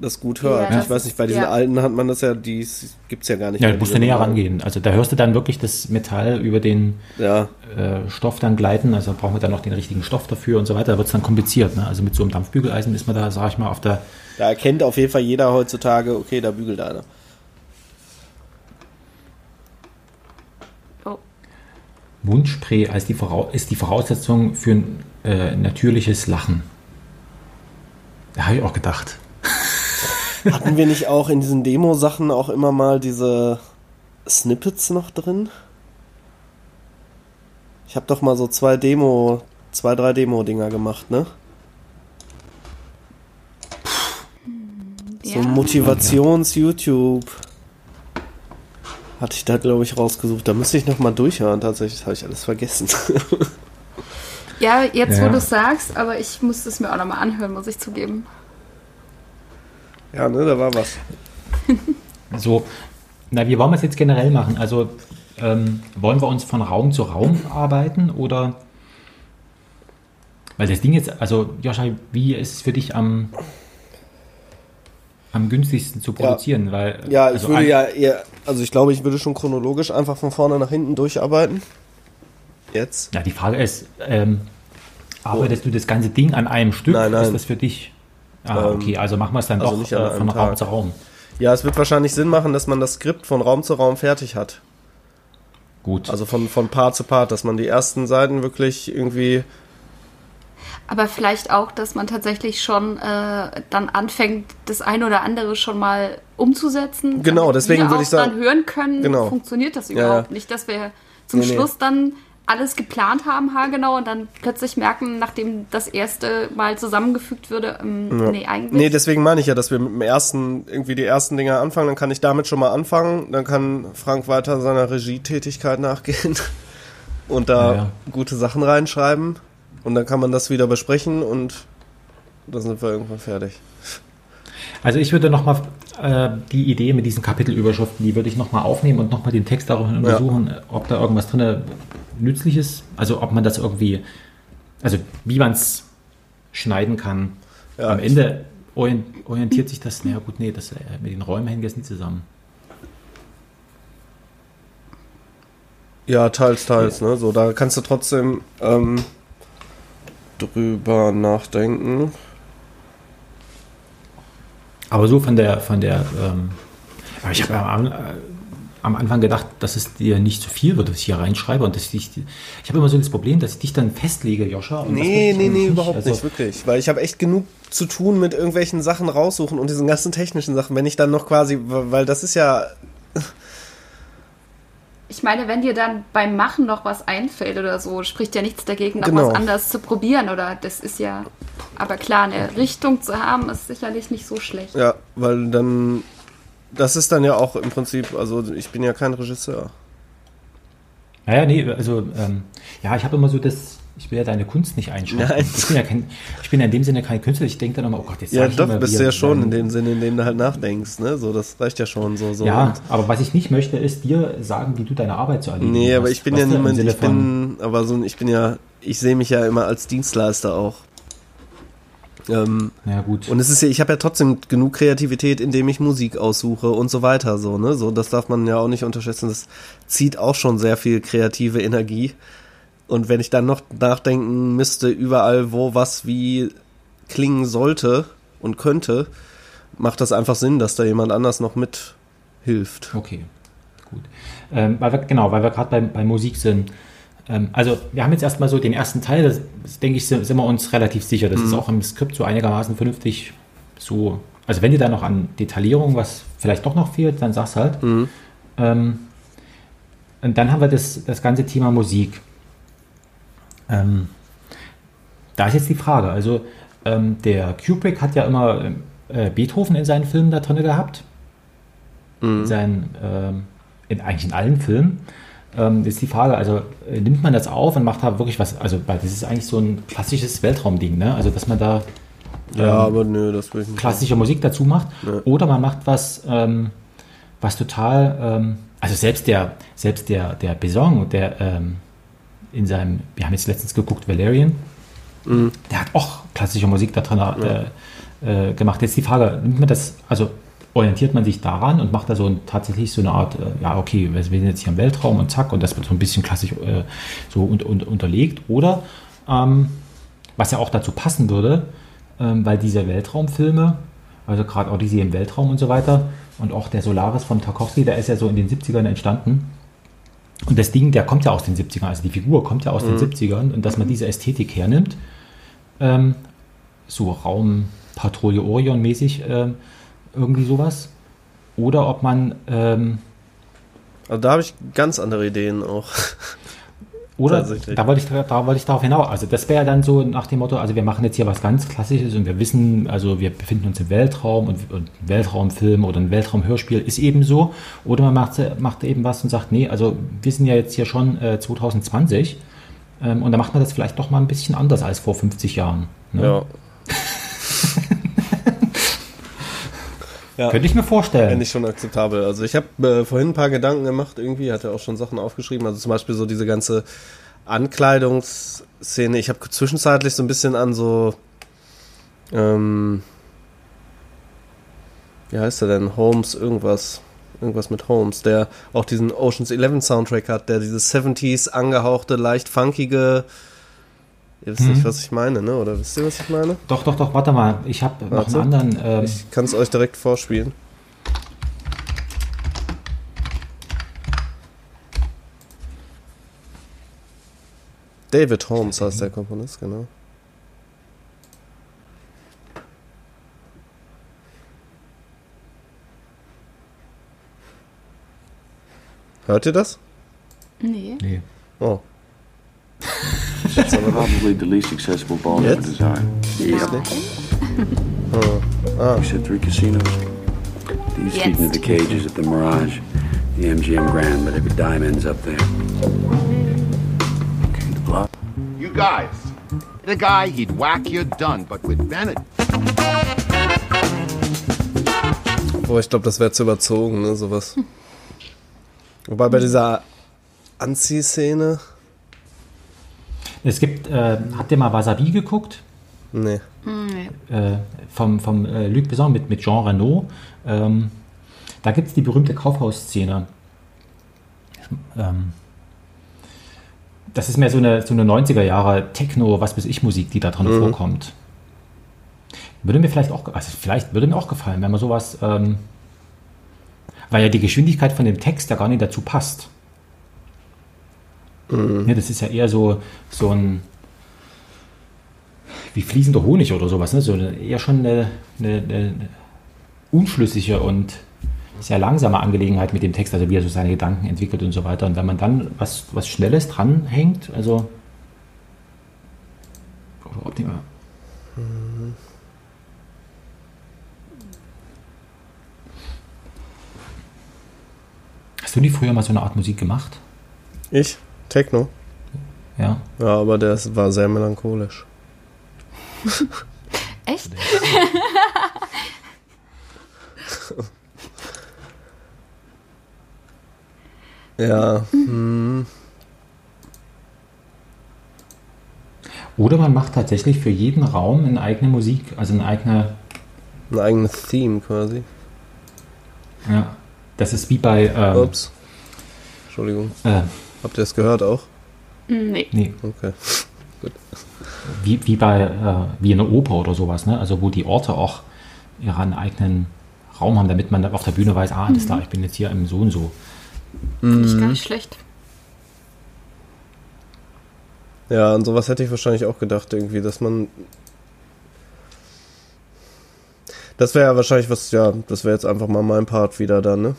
das gut hört. Ja, ich weiß nicht, bei diesen ja. alten hat man das ja, die gibt's ja gar nicht. Ja, mehr, du musst du näher rangehen. Also da hörst du dann wirklich das Metall über den Ja, äh, Stoff dann gleiten. Also brauchen wir dann noch den richtigen Stoff dafür und so weiter. Da wird es dann kompliziert. Ne? Also mit so einem Dampfbügeleisen ist man da, sag ich mal, auf der da erkennt auf jeden Fall jeder heutzutage, okay, da bügelt einer. Oh. Mundspray als die Vorau ist die Voraussetzung für ein äh, natürliches Lachen. Da habe ich auch gedacht. Hatten wir nicht auch in diesen Demo-Sachen auch immer mal diese Snippets noch drin? Ich habe doch mal so zwei Demo, zwei, drei Demo-Dinger gemacht, ne? So Ja. Motivations-YouTube. Hatte ich da, glaube ich, rausgesucht. Da müsste ich noch mal durchhören. Tatsächlich habe ich alles vergessen. Ja, jetzt Ja. wo du es sagst, aber ich muss es mir auch nochmal anhören, muss ich zugeben. ja, ne, da war was. So, na, wie wollen wir es jetzt generell machen? Also ähm, wollen wir uns von Raum zu Raum arbeiten oder? Weil das Ding jetzt, also Joscha, wie ist es für dich am, am günstigsten zu produzieren? Weil, Ja, ich also würde ja eher, also ich glaube, ich würde schon chronologisch einfach von vorne nach hinten durcharbeiten. Jetzt. Ja, die Frage ist, ähm, arbeitest du das ganze Ding an einem Stück? Nein, nein. Ist das für dich? Ah, Ähm, okay, also machen wir es dann also doch äh, von Raum Tag. zu Raum. Ja, es wird wahrscheinlich Sinn machen, dass man das Skript von Raum zu Raum fertig hat. Gut. Also von, von Part zu Part, dass man die ersten Seiten wirklich irgendwie. Aber vielleicht auch, dass man tatsächlich schon äh, dann anfängt, das eine oder andere schon mal umzusetzen. Genau, deswegen würde ich sagen- dann hören können, Genau. funktioniert das überhaupt ja. nicht, dass wir zum Nee, nee. Schluss dann alles geplant haben, haargenau, und dann plötzlich merken, nachdem das erste Mal zusammengefügt würde, ähm, Ja. nee, eigentlich. Nee, deswegen meine ich ja, dass wir mit dem ersten irgendwie die ersten Dinger anfangen. Dann kann ich damit schon mal anfangen. Dann kann Frank weiter seiner Regietätigkeit nachgehen und da Ja, ja. gute Sachen reinschreiben. Und dann kann man das wieder besprechen und dann sind wir irgendwann fertig. Also ich würde nochmal äh, die Idee mit diesen Kapitelüberschriften, die würde ich nochmal aufnehmen und nochmal den Text daraufhin untersuchen, ob da irgendwas drin nützlich ist. Also ob man das irgendwie, also wie man es schneiden kann. Ja, Am Ende orient, orientiert sich das, naja gut, nee, das äh, mit den Räumen hängt jetzt nicht zusammen. Ja, teils, teils, ne? So, da kannst du trotzdem ähm, drüber nachdenken. Aber so von der, von der, ähm, aber ich habe am, äh, am Anfang gedacht, dass es dir nicht zu viel wird, was ich hier reinschreibe und dass ich, ich habe immer so das Problem, dass ich dich dann festlege, Joscha. und das Nee, nee, nee, überhaupt Also, nicht, wirklich. Weil ich habe echt genug zu tun mit irgendwelchen Sachen raussuchen und diesen ganzen technischen Sachen. Wenn ich dann noch quasi, weil das ist ja, Ich meine, wenn dir dann beim Machen noch was einfällt oder so, spricht ja nichts dagegen, noch Genau. was anderes zu probieren. Oder das ist ja, aber klar, eine Richtung zu haben, ist sicherlich nicht so schlecht. ja, weil dann, das ist dann ja auch im Prinzip, also ich bin ja kein Regisseur. Naja, nee, also, ähm, ja, ich habe immer so das, ich will ja deine Kunst nicht einschränken. Nein. Ich bin ja, kein, ich bin ja in dem Sinne kein Künstler. Ich denke dann immer, oh Gott, jetzt Ja, doch, bist du ja schon in dem Sinne, in dem du halt nachdenkst, ne? So, das reicht ja schon so. so. Ja, aber was ich nicht möchte, ist dir sagen, wie du deine Arbeit zu erledigen Nee, aber hast. ich bin Weißt ja niemand, ich bin, aber so, ich bin ja, ich sehe mich ja immer als Dienstleister auch. Ähm, ja, gut. und es ist ja, ich habe ja trotzdem genug Kreativität, indem ich Musik aussuche und so weiter, so, ne? So, das darf man ja auch nicht unterschätzen. Das zieht auch schon sehr viel kreative Energie. Und wenn ich dann noch nachdenken müsste, überall, wo was wie klingen sollte und könnte, macht das einfach Sinn, dass da jemand anders noch mithilft. Okay, gut. Ähm, weil wir, genau, weil wir gerade bei, bei Musik sind. Ähm, also, wir haben jetzt erstmal so den ersten Teil, das, das denke ich, sind, sind wir uns relativ sicher. Das ist auch im Skript so einigermaßen vernünftig so. Also, wenn dir da noch an Detaillierung was vielleicht doch noch fehlt, dann sag's halt. Ähm, und dann haben wir das, das ganze Thema Musik. Ähm, da ist jetzt die Frage, also ähm, der Kubrick hat ja immer äh, Beethoven in seinen Filmen da drin gehabt. In seinen, ähm, in, eigentlich in allen Filmen. Ähm, ist die Frage, also äh, nimmt man das auf und macht da wirklich was, also weil das ist eigentlich so ein klassisches Weltraumding, ne? Also dass man da Ja, ähm, aber nö, das will ich nicht. klassische Musik dazu macht. Oder man macht was, ähm, was total, ähm, also selbst der, selbst der, der Besong, der ähm, in seinem, wir haben jetzt letztens geguckt, Valerian, der hat auch klassische Musik da drin äh, äh, gemacht. Jetzt die Frage, nimmt man das, also orientiert man sich daran und macht da so ein, tatsächlich so eine Art, äh, ja, okay, wir sind jetzt hier im Weltraum und zack, und das wird so ein bisschen klassisch äh, so und, und, unterlegt. Oder, ähm, was ja auch dazu passen würde, ähm, weil diese Weltraumfilme, also gerade Odyssey im Weltraum und so weiter, und auch der Solaris von Tarkovsky, der ist ja so in den 70ern entstanden. Und das Ding, der kommt ja aus den 70ern, also die Figur kommt ja aus den 70ern und dass man diese Ästhetik hernimmt, ähm, so Raumpatrouille Orion mäßig, ähm, irgendwie sowas. Oder ob man, ähm, Also da habe ich ganz andere Ideen auch. Oder da wollte ich, da wollte ich darauf hinaus. Also das wäre dann so nach dem Motto, also wir machen jetzt hier was ganz Klassisches und wir wissen, also wir befinden uns im Weltraum und, und ein Weltraumfilm oder ein Weltraumhörspiel ist eben so. Oder man macht, macht eben was und sagt, nee, also wir sind ja jetzt hier schon äh, 2020 ähm, und da macht man das vielleicht doch mal ein bisschen anders als vor 50 Jahren. Ne? Ja. ja. Könnte ich mir vorstellen. Fände ich schon akzeptabel. Also ich habe äh, vorhin ein paar Gedanken gemacht, irgendwie, hatte auch schon Sachen aufgeschrieben. Also zum Beispiel so diese ganze Ankleidungsszene. Ich habe zwischenzeitlich so ein bisschen an so, ähm, wie heißt er denn? Holmes, irgendwas. Irgendwas mit Holmes, der auch diesen Oceans 11 Soundtrack hat, der dieses 70s angehauchte, leicht funkige. Ihr wisst nicht, was ich meine, ne? Oder wisst ihr, was ich meine? Doch, doch, doch, warte mal. Ich habe noch einen anderen. Ähm, Ich kann es euch direkt vorspielen. David Holmes heißt der Komponist, genau. Hört ihr das? Nee. nee. Oh, Probably the least accessible ball ever Jetzt? designed. oh. Ah, We set three casinos. These feed into the cages at the Mirage, the MGM Grand, but every dime ends up there. Okay, the block. You guys. The guy, he'd whack you done, but with Bennett, oh ich glaube, das wäre zu überzogen, ne, sowas. Wobei bei dieser Anziehszene, Es gibt, äh, habt ihr mal Wasabi geguckt? nee. Äh, vom vom äh, Luc Besson mit, mit Jean Reno. Ähm, da gibt es die berühmte Kaufhausszene. Ähm, das ist mehr so eine, so eine 90er Jahre Techno, was weiß ich, Musik, die da drin vorkommt. Würde mir vielleicht auch, also vielleicht würde mir auch gefallen, wenn man sowas, ähm, weil ja die Geschwindigkeit von dem Text ja gar nicht dazu passt. Ja, das ist ja eher so, so ein, wie fließender Honig oder sowas, ne? so eine, eher schon eine, eine, eine unschlüssige und sehr langsame Angelegenheit mit dem Text, also wie er so seine Gedanken entwickelt und so weiter. Und wenn man dann was, was Schnelles dranhängt, also oder optimal. Hast du nie früher mal so eine Art Musik gemacht? Ich? Techno? Ja. Ja, aber der war sehr melancholisch. Echt? Ja, hm, Oder man macht tatsächlich für jeden Raum eine eigene Musik, also eine eigene, ein eigenes Theme quasi. ja, das ist wie bei, ähm, Ups. Entschuldigung. äh, Habt ihr es gehört auch? Nee. nee, Okay. wie, wie bei, äh, wie in einer Oper oder sowas, ne? also wo die Orte auch ihren eigenen Raum haben, damit man dann auf der Bühne weiß, ah, alles klar, ich bin jetzt hier im so und so. Finde ich gar nicht schlecht. Ja, an sowas hätte ich wahrscheinlich auch gedacht, irgendwie, dass man. Das wäre ja wahrscheinlich was, ja, das wäre jetzt einfach mal mein Part wieder dann, ne?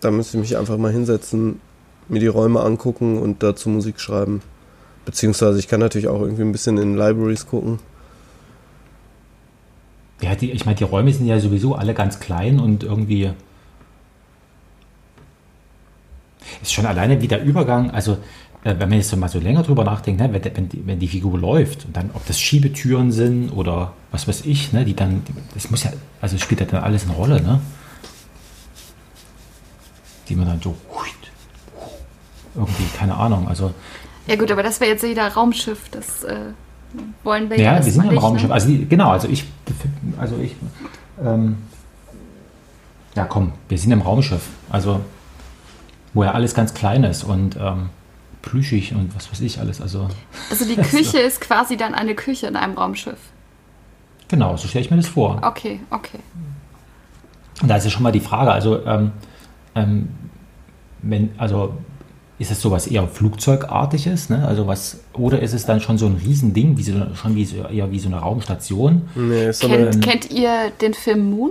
Da müsste ich mich einfach mal hinsetzen, mir die Räume angucken und dazu Musik schreiben. Beziehungsweise ich kann natürlich auch irgendwie ein bisschen in Libraries gucken. Ja, die, ich meine, die Räume sind ja sowieso alle ganz klein und irgendwie ist schon alleine wie der Übergang, also äh, wenn man jetzt so mal so länger drüber nachdenkt, ne, wenn, wenn, die, wenn die Figur läuft und dann, ob das Schiebetüren sind oder was weiß ich, ne, die dann, das muss ja, also spielt ja dann alles eine Rolle, ne? Die man dann so irgendwie, keine Ahnung, also Ja gut, aber das wäre jetzt jeder Raumschiff. Das äh, wollen wir ja, Ja, wir sind ja im nicht, Raumschiff. Ne? Also die, genau, also ich, also ich, ähm, ja komm, wir sind im Raumschiff, also wo ja alles ganz klein ist und ähm, plüschig und was weiß ich alles, also Also die Küche ist quasi dann eine Küche in einem Raumschiff. genau, so stelle ich mir das vor. Okay, okay. Und da ist ja schon mal die Frage, also, ähm, ähm, wenn, also ist es sowas eher Flugzeugartiges, ne? Also was, oder ist es dann schon so ein Riesending, wie so, schon wie so, eher wie so eine Raumstation? Nee, ist so eine, Kennt, kennt ihr den Film Moon?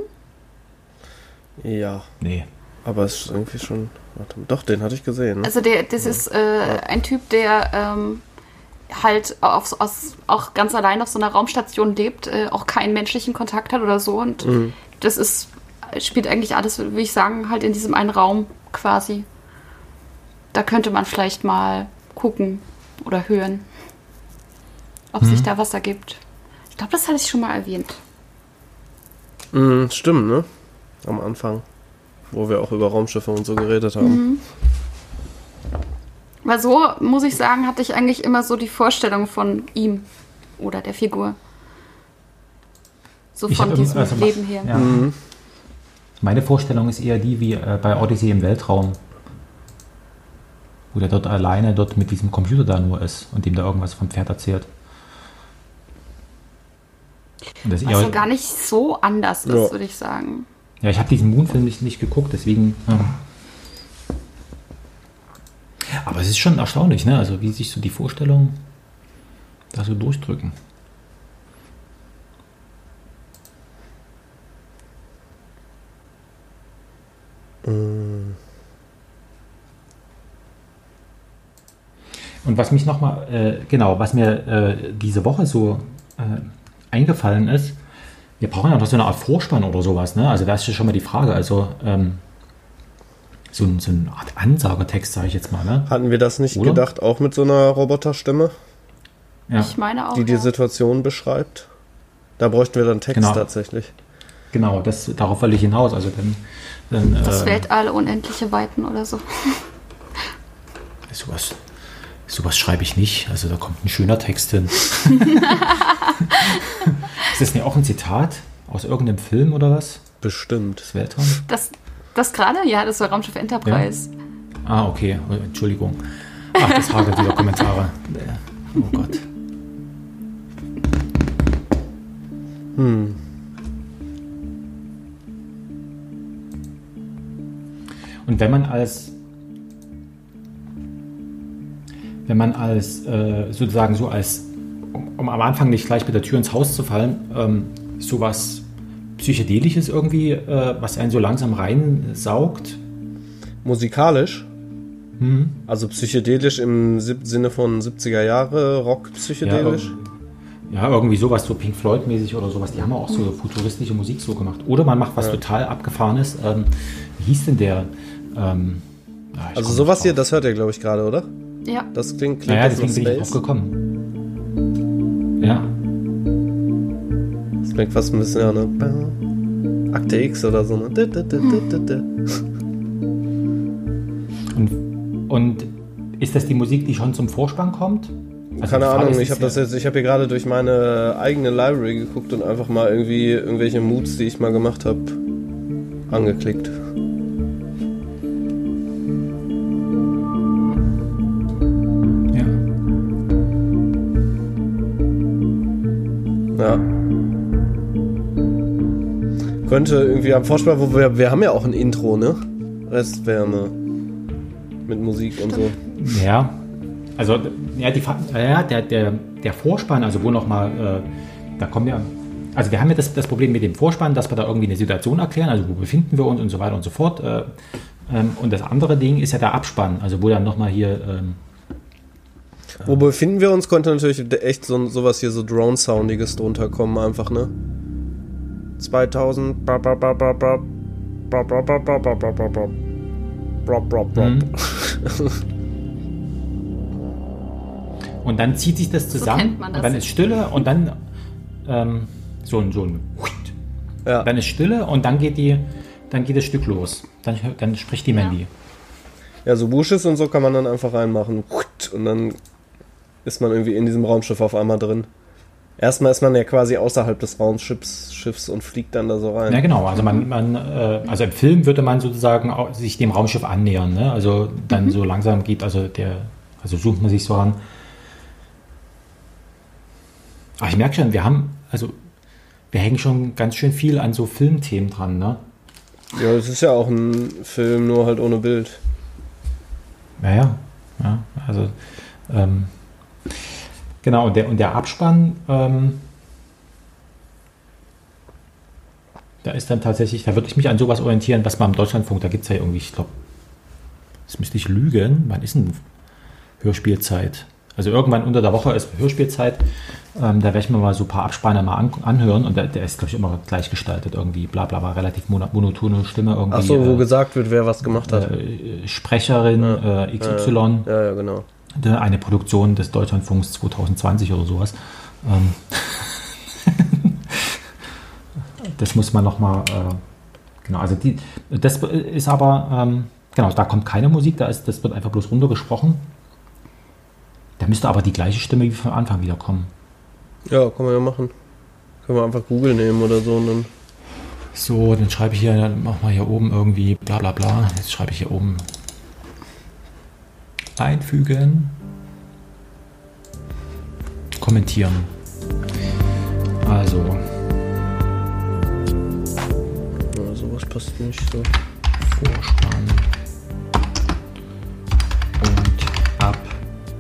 ja, Nee. aber es ist irgendwie schon. Warte, doch, den hatte ich gesehen. Also der, das ist äh, ein Typ, der ähm, halt auf, aus, auch ganz allein auf so einer Raumstation lebt, äh, auch keinen menschlichen Kontakt hat oder so. Und das ist, spielt eigentlich alles, würde ich sagen, halt in diesem einen Raum quasi. Da könnte man vielleicht mal gucken oder hören, ob sich da was ergibt. Ich glaube, das hatte ich schon mal erwähnt. Mhm, stimmt, ne? Am Anfang. Wo wir auch über Raumschiffe und so geredet haben. Weil so, muss ich sagen, hatte ich eigentlich immer so die Vorstellung von ihm oder der Figur. So von diesem also Leben her. Ja. Meine Vorstellung ist eher die wie äh, bei Odyssey im Weltraum. Wo der dort alleine dort mit diesem Computer da nur ist und dem da irgendwas vom Pferd erzählt. Und das Was so gar nicht so anders ist, Ja. würde ich sagen. Ja, ich habe diesen Moon-Film nicht, nicht geguckt, deswegen. Ja. Aber es ist schon erstaunlich, ne? Also wie sich so die Vorstellungen da so durchdrücken. Und was mich nochmal, äh, genau, was mir äh, diese Woche so äh, eingefallen ist, wir brauchen ja noch so eine Art Vorspann oder sowas, ne? Also da ist ja schon mal die Frage, also ähm, so, ein- so eine Art Ansagertext, sage ich jetzt mal, ne? Hatten wir das nicht Oder? gedacht, auch mit so einer Roboterstimme, Ja, Ich meine auch. die die ja. Situation beschreibt? Da bräuchten wir dann Text Genau. tatsächlich. genau, das, darauf will ich hinaus. Also dann, dann Das äh, Weltall, unendliche Weiten oder so. sowas, sowas schreibe ich nicht. Also da kommt ein schöner Text hin. ist das nicht auch ein Zitat aus irgendeinem Film oder was? Bestimmt. Das Weltraum? Das, das gerade? Ja, das war Raumschiff Enterprise. Ah, okay. Entschuldigung. Ach, das hagelt wieder Kommentare. Oh Gott. Und wenn man als wenn man als äh, sozusagen so als um, um am Anfang nicht gleich mit der Tür ins Haus zu fallen, ähm, sowas psychedelisches irgendwie, äh, was einen so langsam reinsaugt, Musikalisch? Hm. Also psychedelisch im Sinne von 70er Jahre, Rock psychedelisch? Ja, irgendwie sowas, so Pink Floyd-mäßig oder sowas. Die haben ja auch so futuristische Musik so gemacht. Oder man macht was total abgefahrenes. Ähm, wie hieß denn der? Ähm, ah, ich also sowas hier, das hört ihr, glaube ich, gerade, oder? Ja. Das klingt, klingt Naja, deswegen bin ich drauf Space. gekommen. Ja, Das klingt fast ein bisschen an eine Akte X oder so. Ne? und, und ist das die Musik, die schon zum Vorspann kommt? Also Keine Ahnung, ich habe ja- das jetzt, ich habe hier gerade durch meine eigene Library geguckt und einfach mal irgendwie irgendwelche Moods, die ich mal gemacht habe, angeklickt. Ja. Könnte irgendwie am Vorspann, wo wir, wir haben ja auch ein Intro, ne? Restwärme. Mit Musik und so. Ja, also ja, die, ja der, der, der Vorspann, also wo nochmal, äh, da kommen wir, also wir haben ja das, das Problem mit dem Vorspann, dass wir da irgendwie eine Situation erklären, also wo befinden wir uns und so weiter und so fort. Äh, ähm, und das andere Ding ist ja der Abspann, also wo dann nochmal hier, ähm, Wo befinden wir uns, konnte natürlich echt so sowas hier, so Drone-Soundiges drunter kommen, einfach, ne? 2000. Bop, bop, bop, bop, bop. Bop, bop, bop, bop, bop, bop, bop, bop. Bop, bop, bop. Mhm. und dann zieht sich das zusammen kennt man das. und dann ist Stille und dann ähm, so ein, so ein Ja. dann ist Stille und dann geht die, dann geht das Stück los. Dann, dann spricht die Mandy. ja, so Bushes und so kann man dann einfach reinmachen. Und dann ist man irgendwie in diesem Raumschiff auf einmal drin. Erstmal ist man ja quasi außerhalb des Raumschiffs Schiffs und fliegt dann da so rein. Ja, genau. Also man, man äh, also im Film würde man sozusagen auch sich dem Raumschiff annähern, ne? Also dann so langsam geht, also der, also sucht man sich so an. Aber ich merke schon, wir haben, also wir hängen schon ganz schön viel an so Filmthemen dran, ne? Ja, das ist ja auch ein Film, nur halt ohne Bild. Ja, ja. ja also ähm, genau, und der, und der Abspann, ähm, da ist dann tatsächlich, da würde ich mich an sowas orientieren, was man im Deutschlandfunk, da gibt es ja irgendwie, ich glaube, das müsste ich lügen, wann ist denn Hörspielzeit? Also irgendwann unter der Woche ist Hörspielzeit, ähm, da werde ich mir mal so ein paar Abspanne mal an, anhören und der, der ist, glaube ich, immer gleich gestaltet irgendwie, bla bla bla, relativ mono- monotone Stimme irgendwie. Ach so, wo äh, gesagt wird, wer was gemacht hat. äh, Sprecherin äh, XY, Ja, ja, genau. Ne, eine Produktion des Deutschlandfunks 2020 oder sowas. Ähm, das muss man nochmal, äh, genau, also die, das ist aber, ähm, genau, da kommt keine Musik, da ist, das wird einfach bloß runtergesprochen. Da müsste aber die gleiche Stimme wie von Anfang wieder kommen. Ja, kann man ja machen. Können wir einfach Google nehmen oder so und dann. So, dann schreibe ich hier, dann mach mal hier oben irgendwie bla bla bla. Jetzt schreibe ich hier oben einfügen. Kommentieren. Also, Ja, sowas passt nicht so. Vorspann und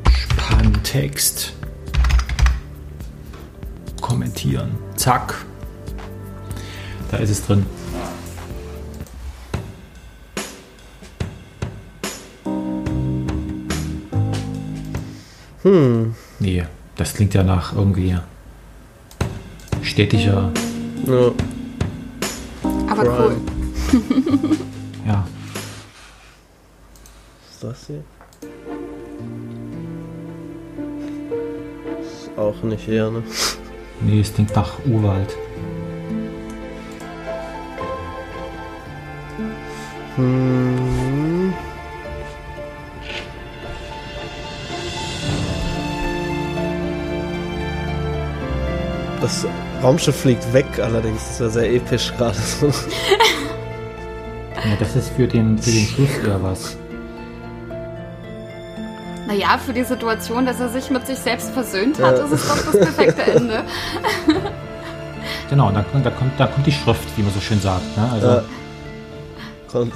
Abspanntext. Kommentieren. Zack. Da ist es drin. Hm. Nee, das klingt ja nach irgendwie städtischer, Ja. Aber cool. ja. Was ist das hier? Ist auch nicht her, ne? Nee, es klingt nach Urwald. Hm. Raumschiff fliegt weg, allerdings. Das wäre sehr episch gerade. so. Ja, das ist für den, für den Schluss eher was. Naja, für die Situation, dass er sich mit sich selbst versöhnt hat, ist es doch das perfekte Ende. Genau, kommt- da, kommt, da kommt die Schrift, wie man so schön sagt. Ne? Also, Ja. Kommt.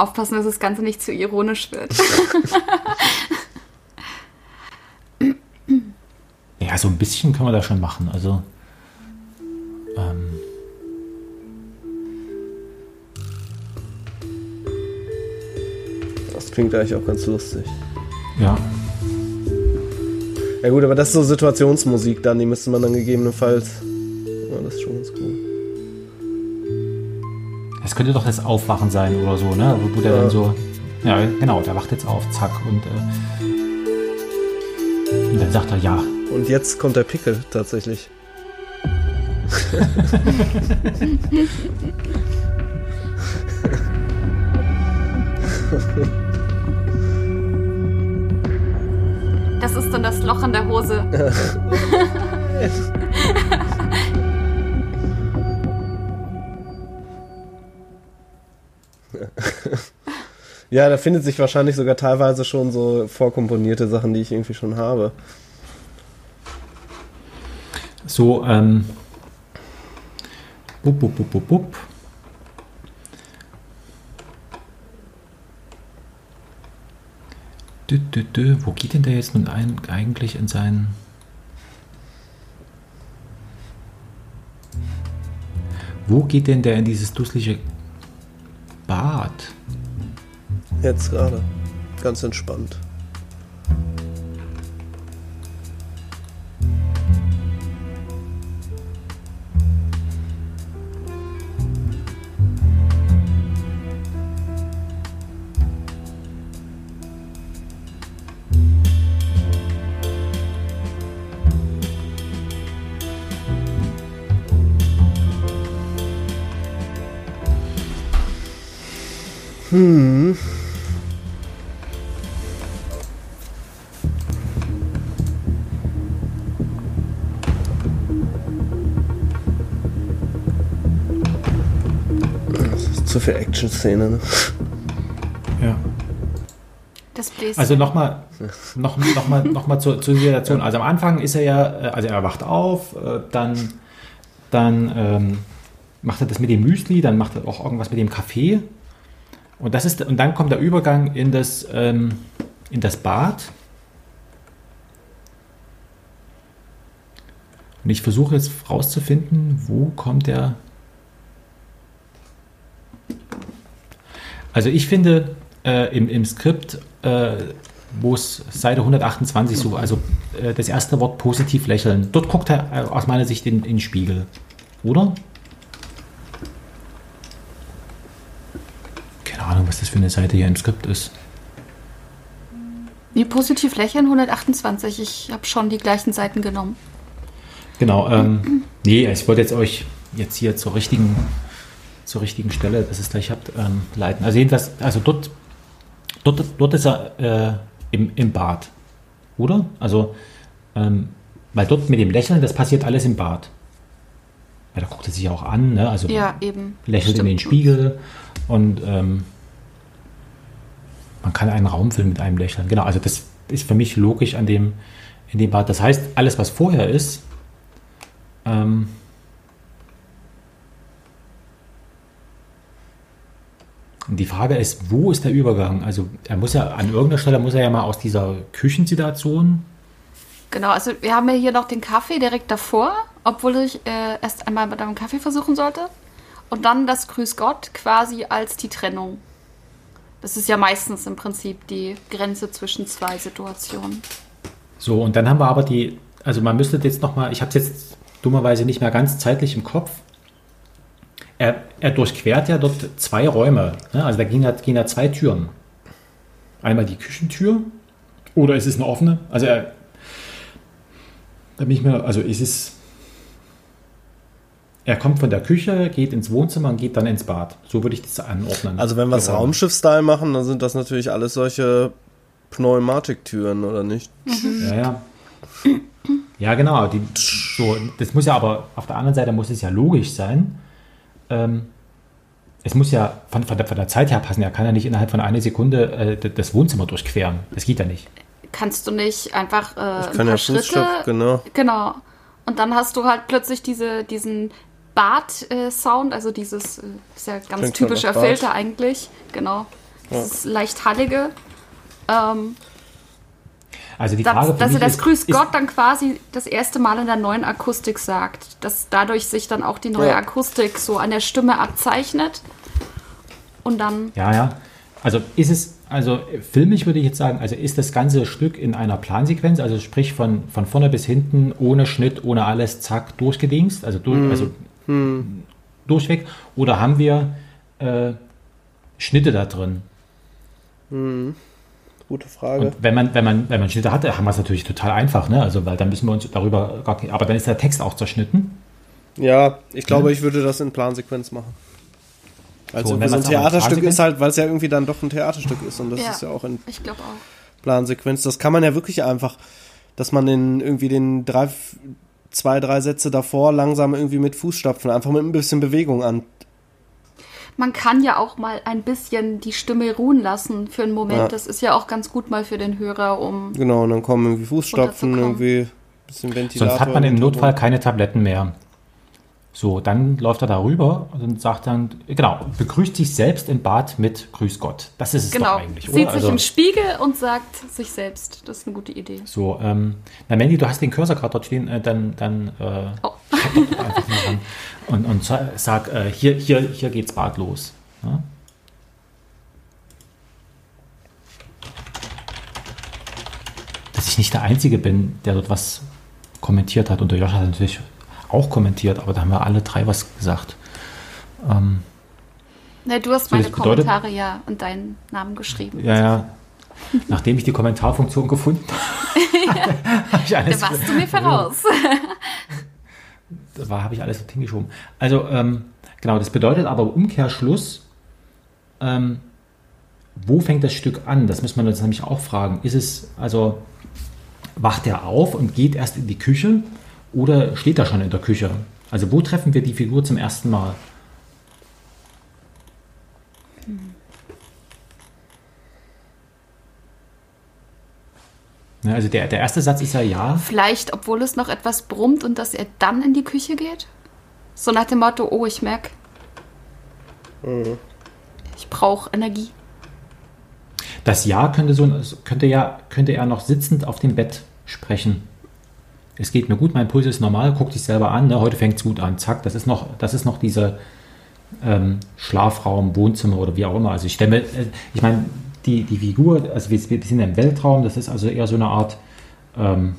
Aufpassen, dass das Ganze nicht zu ironisch wird. Ja, so ein bisschen kann man da schon machen. Also, ähm, das klingt eigentlich auch ganz lustig. ja. Ja gut, aber das ist so Situationsmusik dann, die müsste man dann gegebenenfalls. Ja, das ist schon ganz cool. Es könnte doch das Aufwachen sein oder so, ne? Wo, wo der Ja. dann so. Ja, genau, der wacht jetzt auf, zack, und, äh, und dann sagt er ja. Und jetzt kommt der Pickel tatsächlich. Das ist dann das Loch in der Hose. Ja, da findet sich wahrscheinlich sogar teilweise schon so vorkomponierte Sachen, die ich irgendwie schon habe. So, ähm. Bup, bup, bup, bup, bup. Dü, dü, dü. Wo geht denn der jetzt nun ein, eigentlich in seinen. Wo geht denn der in dieses dusselige Bad? Jetzt gerade. Ganz entspannt. Hm. Zu viel Action-Szene, ne? Ja. Das Bläschen. Also nochmal noch, noch mal, noch mal zur, zur Situation. Also am Anfang ist er ja, äh, also er wacht auf, äh, dann, dann ähm, macht er das mit dem Müsli, dann macht er auch irgendwas mit dem Kaffee. Und, das ist, und dann kommt der Übergang in das, ähm, in das Bad. Und ich versuche jetzt rauszufinden, wo kommt der. Also ich finde äh, im, im Skript, äh, wo es Seite 128 so, also äh, das erste Wort positiv lächeln, dort guckt er äh, aus meiner Sicht in, in den Spiegel. Oder? Keine Ahnung, was das für eine Seite hier im Skript ist. Nee, positiv lächeln 128. Ich habe schon die gleichen Seiten genommen. Genau, ähm, nee, ich wollte jetzt euch jetzt hier zur richtigen, zur richtigen Stelle, dass es gleich habt, ähm, leiten. Also jedenfalls, also dort, dort, dort ist er äh, im, im Bad, oder? Also, ähm, weil dort mit dem Lächeln, das passiert alles im Bad. Weil da guckt er sich auch an, ne? Also Ja, eben. lächelt in den Stimmt. Spiegel und ähm, man kann einen Raum füllen mit einem Lächeln. Genau, also das ist für mich logisch an dem, in dem Bad. Das heißt, alles, was vorher ist, ähm, die Frage ist, wo ist der Übergang? Also er muss ja an irgendeiner Stelle muss er ja mal aus dieser Küchensituation. Genau, also wir haben ja hier noch den Kaffee direkt davor, obwohl ich äh, erst einmal mit einem Kaffee versuchen sollte. Und dann das Grüß Gott quasi als die Trennung. Das ist ja meistens im Prinzip die Grenze zwischen zwei Situationen. So, und dann haben wir aber die, also man müsste jetzt nochmal, ich habe es jetzt dummerweise nicht mehr ganz zeitlich im Kopf. Er, er durchquert ja dort zwei Räume. Ne? Also da gehen ja, gehen ja zwei Türen. Einmal die Küchentür oder ist es eine offene? Also er, da bin ich mir, also ist es, er kommt von der Küche, geht ins Wohnzimmer und geht dann ins Bad. So würde ich das anordnen. Also wenn wir es. Raumschiff-Style machen, dann sind das natürlich alles solche Pneumatiktüren, oder nicht? Ja, ja. Ja, genau. Die, so, das muss ja aber, auf der anderen Seite muss es ja logisch sein. Ähm, es muss ja von, von, der, von der Zeit her passen. Er kann ja nicht innerhalb von einer Sekunde äh, das Wohnzimmer durchqueren. Das geht ja nicht. Kannst du nicht einfach äh, ein kann paar ja Schritte... Genau. Genau. Und dann hast du halt plötzlich diese, diesen Bad-Sound, also dieses, äh, ist ja ganz Klingt typischer. Filter eigentlich. Genau. Das ist leicht hallige. Ähm, Also die Frage dass, er das ist, Grüß ist, Gott dann quasi das erste Mal in der neuen Akustik sagt. Dass dadurch sich dann auch die neue Ja. Akustik so an der Stimme abzeichnet. Und dann, Ja, ja. Also ist es, also filmisch würde ich jetzt sagen, also ist das ganze Stück in einer Plansequenz, also sprich von, von vorne bis hinten, ohne Schnitt, ohne alles, zack, durchgedingst, also, durch, also durchweg, oder haben wir äh, Schnitte da drin? Gute Frage. Und wenn man, wenn man, wenn man Schnitte hat, haben wir es natürlich total einfach, ne? Also, weil dann müssen wir uns darüber gar nicht, aber dann ist der Text auch zerschnitten. Ja, ich glaube, ich würde das in Plansequenz machen. Also So, so, wenn so ein Theaterstück ist halt, weil es ja irgendwie dann doch ein Theaterstück ist und das Ja. ist ja auch in ich glaube auch. Plansequenz. Das kann man ja wirklich einfach, dass man den irgendwie den drei, zwei, drei Sätze davor langsam irgendwie mit Fußstapfen, einfach mit ein bisschen Bewegung an. Man kann ja auch mal ein bisschen die Stimme ruhen lassen für einen Moment. Ja. Das ist ja auch ganz gut mal für den Hörer, um Genau, und dann kommen irgendwie Fußstapfen, irgendwie ein bisschen Ventilator. Sonst hat man im. Notfall keine Tabletten mehr. So, dann läuft er darüber und sagt dann, genau, begrüßt sich selbst im Bad mit Grüß Gott. Das ist es genau, doch eigentlich, sieht oder? sich Also, im Spiegel und sagt sich selbst. Das ist eine gute Idee. so, ähm, na Mandy, du hast den Cursor gerade dort stehen, äh, dann, dann äh, Oh. einfach mal ran und, und sa- sag, äh, hier, hier, hier geht's Bad los. Ja? Dass ich nicht der Einzige bin, der dort was kommentiert hat. Und der Josh hat natürlich auch kommentiert, aber da haben wir alle drei was gesagt. Ähm, Na, du hast So, meine bedeutet- Kommentare ja und deinen Namen geschrieben. ja, ja. Nachdem ich die Kommentarfunktion gefunden habe, habe ich alles, Da warst du mir voraus. war, habe ich alles dort hingeschoben. Also, ähm, genau, das bedeutet aber Umkehrschluss, ähm, wo fängt das Stück an? Das muss man uns nämlich auch fragen. Ist es, also, wacht er auf und geht erst in die Küche oder steht er schon in der Küche? Also, wo treffen wir die Figur zum ersten Mal? Ja, also der, der erste Satz ist ja ja. Vielleicht, obwohl es noch etwas brummt und dass er dann in die Küche geht? So nach dem Motto, oh, ich merke, ich brauche Energie. Das Ja könnte, so, könnte, ja, könnte er noch sitzend auf dem Bett sprechen. Es geht mir gut, mein Puls ist normal, guck dich selber an, ne? heute fängt es gut an, zack, das ist noch, das ist noch diese ähm, Schlafraum, Wohnzimmer oder wie auch immer. Also ich stelle mir, äh, ich meine, die, die Figur, also wir, wir sind im Weltraum, das ist also eher so eine Art ähm,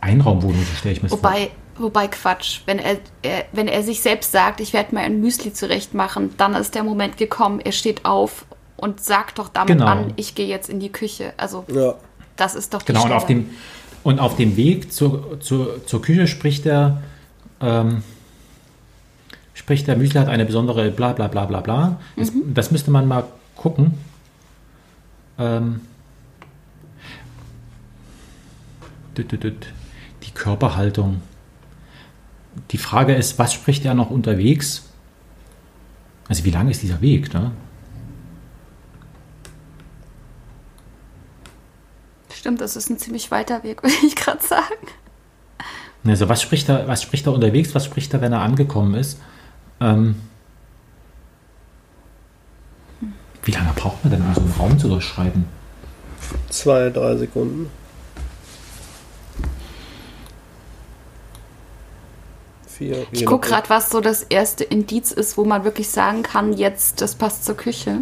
Einraumwohnung, so stelle ich mir das vor. Wobei, wobei Quatsch, wenn er, er, wenn er sich selbst sagt, ich werde mir ein Müsli zurecht machen, dann ist der Moment gekommen, er steht auf und sagt doch damit Genau. an, ich gehe jetzt in die Küche. Also Ja. das ist doch die Genau, und auf Stelle. dem, und auf dem Weg zur, zur, zur Küche spricht er, ähm, spricht der Müsli hat eine besondere bla bla bla bla bla. Das, das müsste man mal gucken. Ähm, die Körperhaltung. Die Frage ist, was spricht er noch unterwegs? Also wie lang ist dieser Weg? Ne? Stimmt, das ist ein ziemlich weiter Weg, würde ich gerade sagen. Also was spricht er, was spricht er unterwegs, was spricht er, wenn er angekommen ist? Ähm, wie lange braucht man denn, um so einen Raum zu durchschreiten? Zwei, drei Sekunden. Vier. Ich gucke gerade, was so das erste Indiz ist, wo man wirklich sagen kann, jetzt, das passt zur Küche.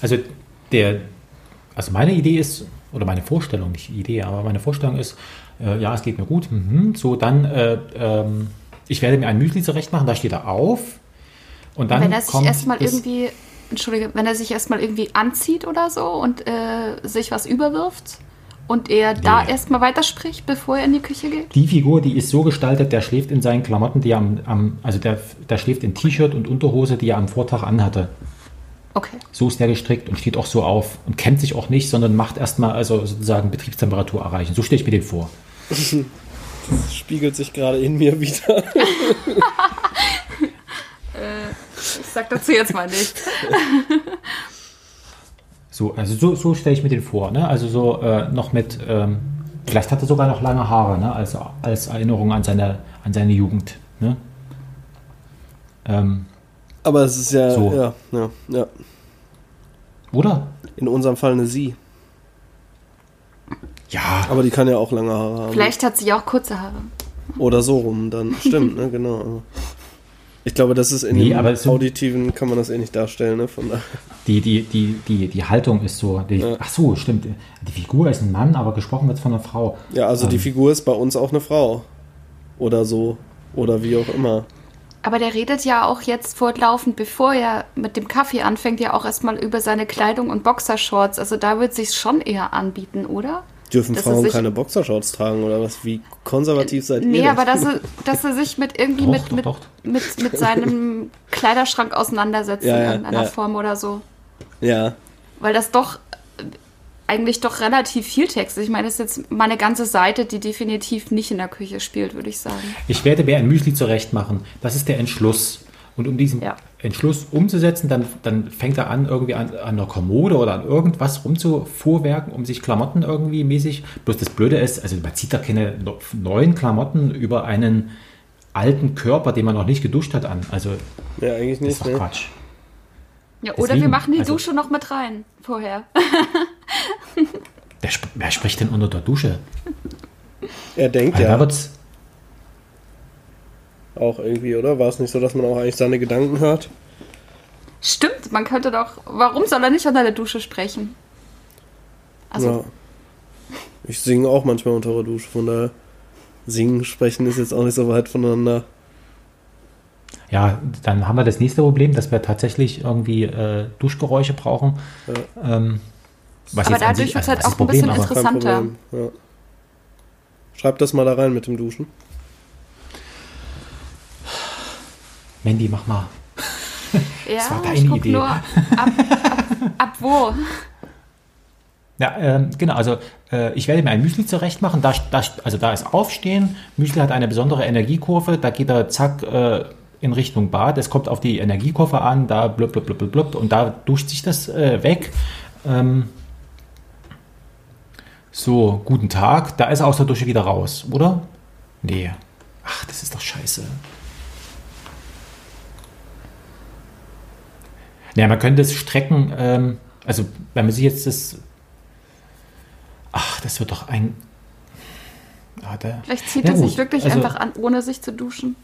Also der, also meine Idee ist, oder meine Vorstellung, nicht Idee, aber meine Vorstellung ist, äh, ja, es geht mir gut, mhm, so dann, äh, ähm, ich werde mir ein Müsli zurecht machen, da steht er auf und dann wenn er sich erstmal irgendwie, Entschuldige, wenn er sich erstmal irgendwie anzieht oder so und äh, sich was überwirft und er da Nee. erstmal weiterspricht, bevor er in die Küche geht? Die Figur, die ist so gestaltet, der schläft in seinen Klamotten, die er am, am also der, der schläft in T-Shirt und Unterhose, die er am Vortag anhatte. Okay. So ist der gestrickt und steht auch so auf und kämmt sich auch nicht, sondern macht erstmal also sozusagen Betriebstemperatur erreichen. So stelle ich mir den vor. Das spiegelt sich gerade in mir wieder. Ich sag dazu jetzt mal nichts. So, also so, so stelle ich mir den vor. Ne? Also so äh, noch mit, ähm, vielleicht hat er sogar noch lange Haare, ne? als, als Erinnerung an seine, an seine Jugend. Ne? Ähm, Aber es ist ja, So. ja, ja, ja. oder? In unserem Fall eine Sie. Ja, Aber die kann ja auch lange Haare haben. Vielleicht hat sie auch kurze Haare. Oder so rum, dann stimmt, ne, genau. Ich glaube, das ist in Nee, dem Auditiven kann man das eh nicht darstellen, ne? Von die, die, die, die, die Haltung ist so. Die, Ja. Ach so, stimmt. Die Figur ist ein Mann, aber gesprochen wird von einer Frau. Ja, also die Ähm. Figur ist bei uns auch eine Frau. Oder so. Oder wie auch immer. Aber der redet ja auch jetzt fortlaufend, bevor er mit dem Kaffee anfängt, ja auch erstmal über seine Kleidung und Boxershorts. Also da wird sich schon eher anbieten, oder? Dürfen Dass Frauen keine Boxershorts tragen oder was? Wie konservativ seid ihr? Nee, aber dass er, dass er sich mit irgendwie Doch, mit, doch, mit, doch. mit, mit seinem Kleiderschrank auseinandersetzt Ja, in ja, irgendeiner ja. Form oder so. Ja, Weil das doch eigentlich doch relativ viel Text. Ich meine, das ist jetzt mal eine ganze Seite, die definitiv nicht in der Küche spielt, würde ich sagen. Ich werde mir ein Müsli zurecht machen. Das ist der Entschluss. Und um diesen Ja. Entschluss umzusetzen, dann, dann fängt er an, irgendwie an, an einer Kommode oder an irgendwas rumzuvorwerken, um sich Klamotten irgendwie mäßig. Bloß das Blöde ist, also man zieht da keine neuen Klamotten über einen alten Körper, den man noch nicht geduscht hat, an. Also ja, eigentlich das nicht, ist doch ne? Quatsch. Ja, oder Deswegen, wir machen die also- Dusche noch mit rein vorher. Wer, sp wer spricht denn unter der Dusche? Er denkt Weil ja wird's, auch irgendwie, oder? War es nicht so, dass man auch eigentlich seine Gedanken hört? Stimmt, man könnte doch. Warum soll er nicht unter der Dusche sprechen? Also, ja. Ich singe auch manchmal unter der Dusche, von daher singen, sprechen ist jetzt auch nicht so weit voneinander. Ja, dann haben wir das nächste Problem, dass wir tatsächlich irgendwie äh, Duschgeräusche brauchen. Ähm, was Aber dadurch wird's also halt auch ein bisschen. Interessanter. Ja. Schreib das mal da rein mit dem Duschen. Mandy, mach mal. ja, war deine ich guck Idee. nur ab, ab, ab wo. Ja, ähm, genau, also äh, ich werde mir ein Müsli zurecht machen. Da, da, also da ist Aufstehen. Müsli hat eine besondere Energiekurve. Da geht er zack äh, in Richtung Bad. Es kommt auf die Energiekurve an. Da blub, blub, blub, blub, blub. Und da duscht sich das äh, weg. Ähm, so, guten Tag. Da ist er aus der Dusche wieder raus, oder? Nee. Ach, das ist doch scheiße. Ja, man könnte es strecken, ähm, also wenn man sich jetzt das. Ach, das wird doch ein. Ah, da, Vielleicht zieht er sich wirklich also- einfach an, ohne sich zu duschen.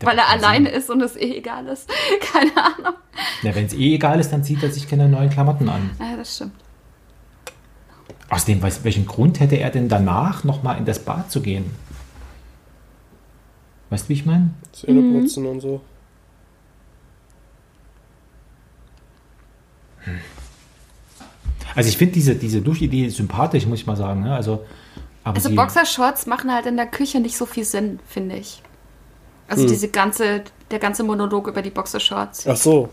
Weil er Sinn. alleine ist und es eh egal ist. Keine Ahnung. Ja, wenn es eh egal ist, dann zieht er sich keine neuen Klamotten an. Ja, das stimmt. Außerdem, weiß, welchen Grund hätte er denn danach nochmal in das Bad zu gehen? Weißt du, wie ich meine? Zähne putzen und so. Also ich finde diese, diese Duschidee sympathisch, muss ich mal sagen. Ne? Also, aber Also Boxershorts machen halt in der Küche nicht so viel Sinn, finde ich. Also Hm. diese ganze, der ganze Monolog über die Boxershorts. Ach so.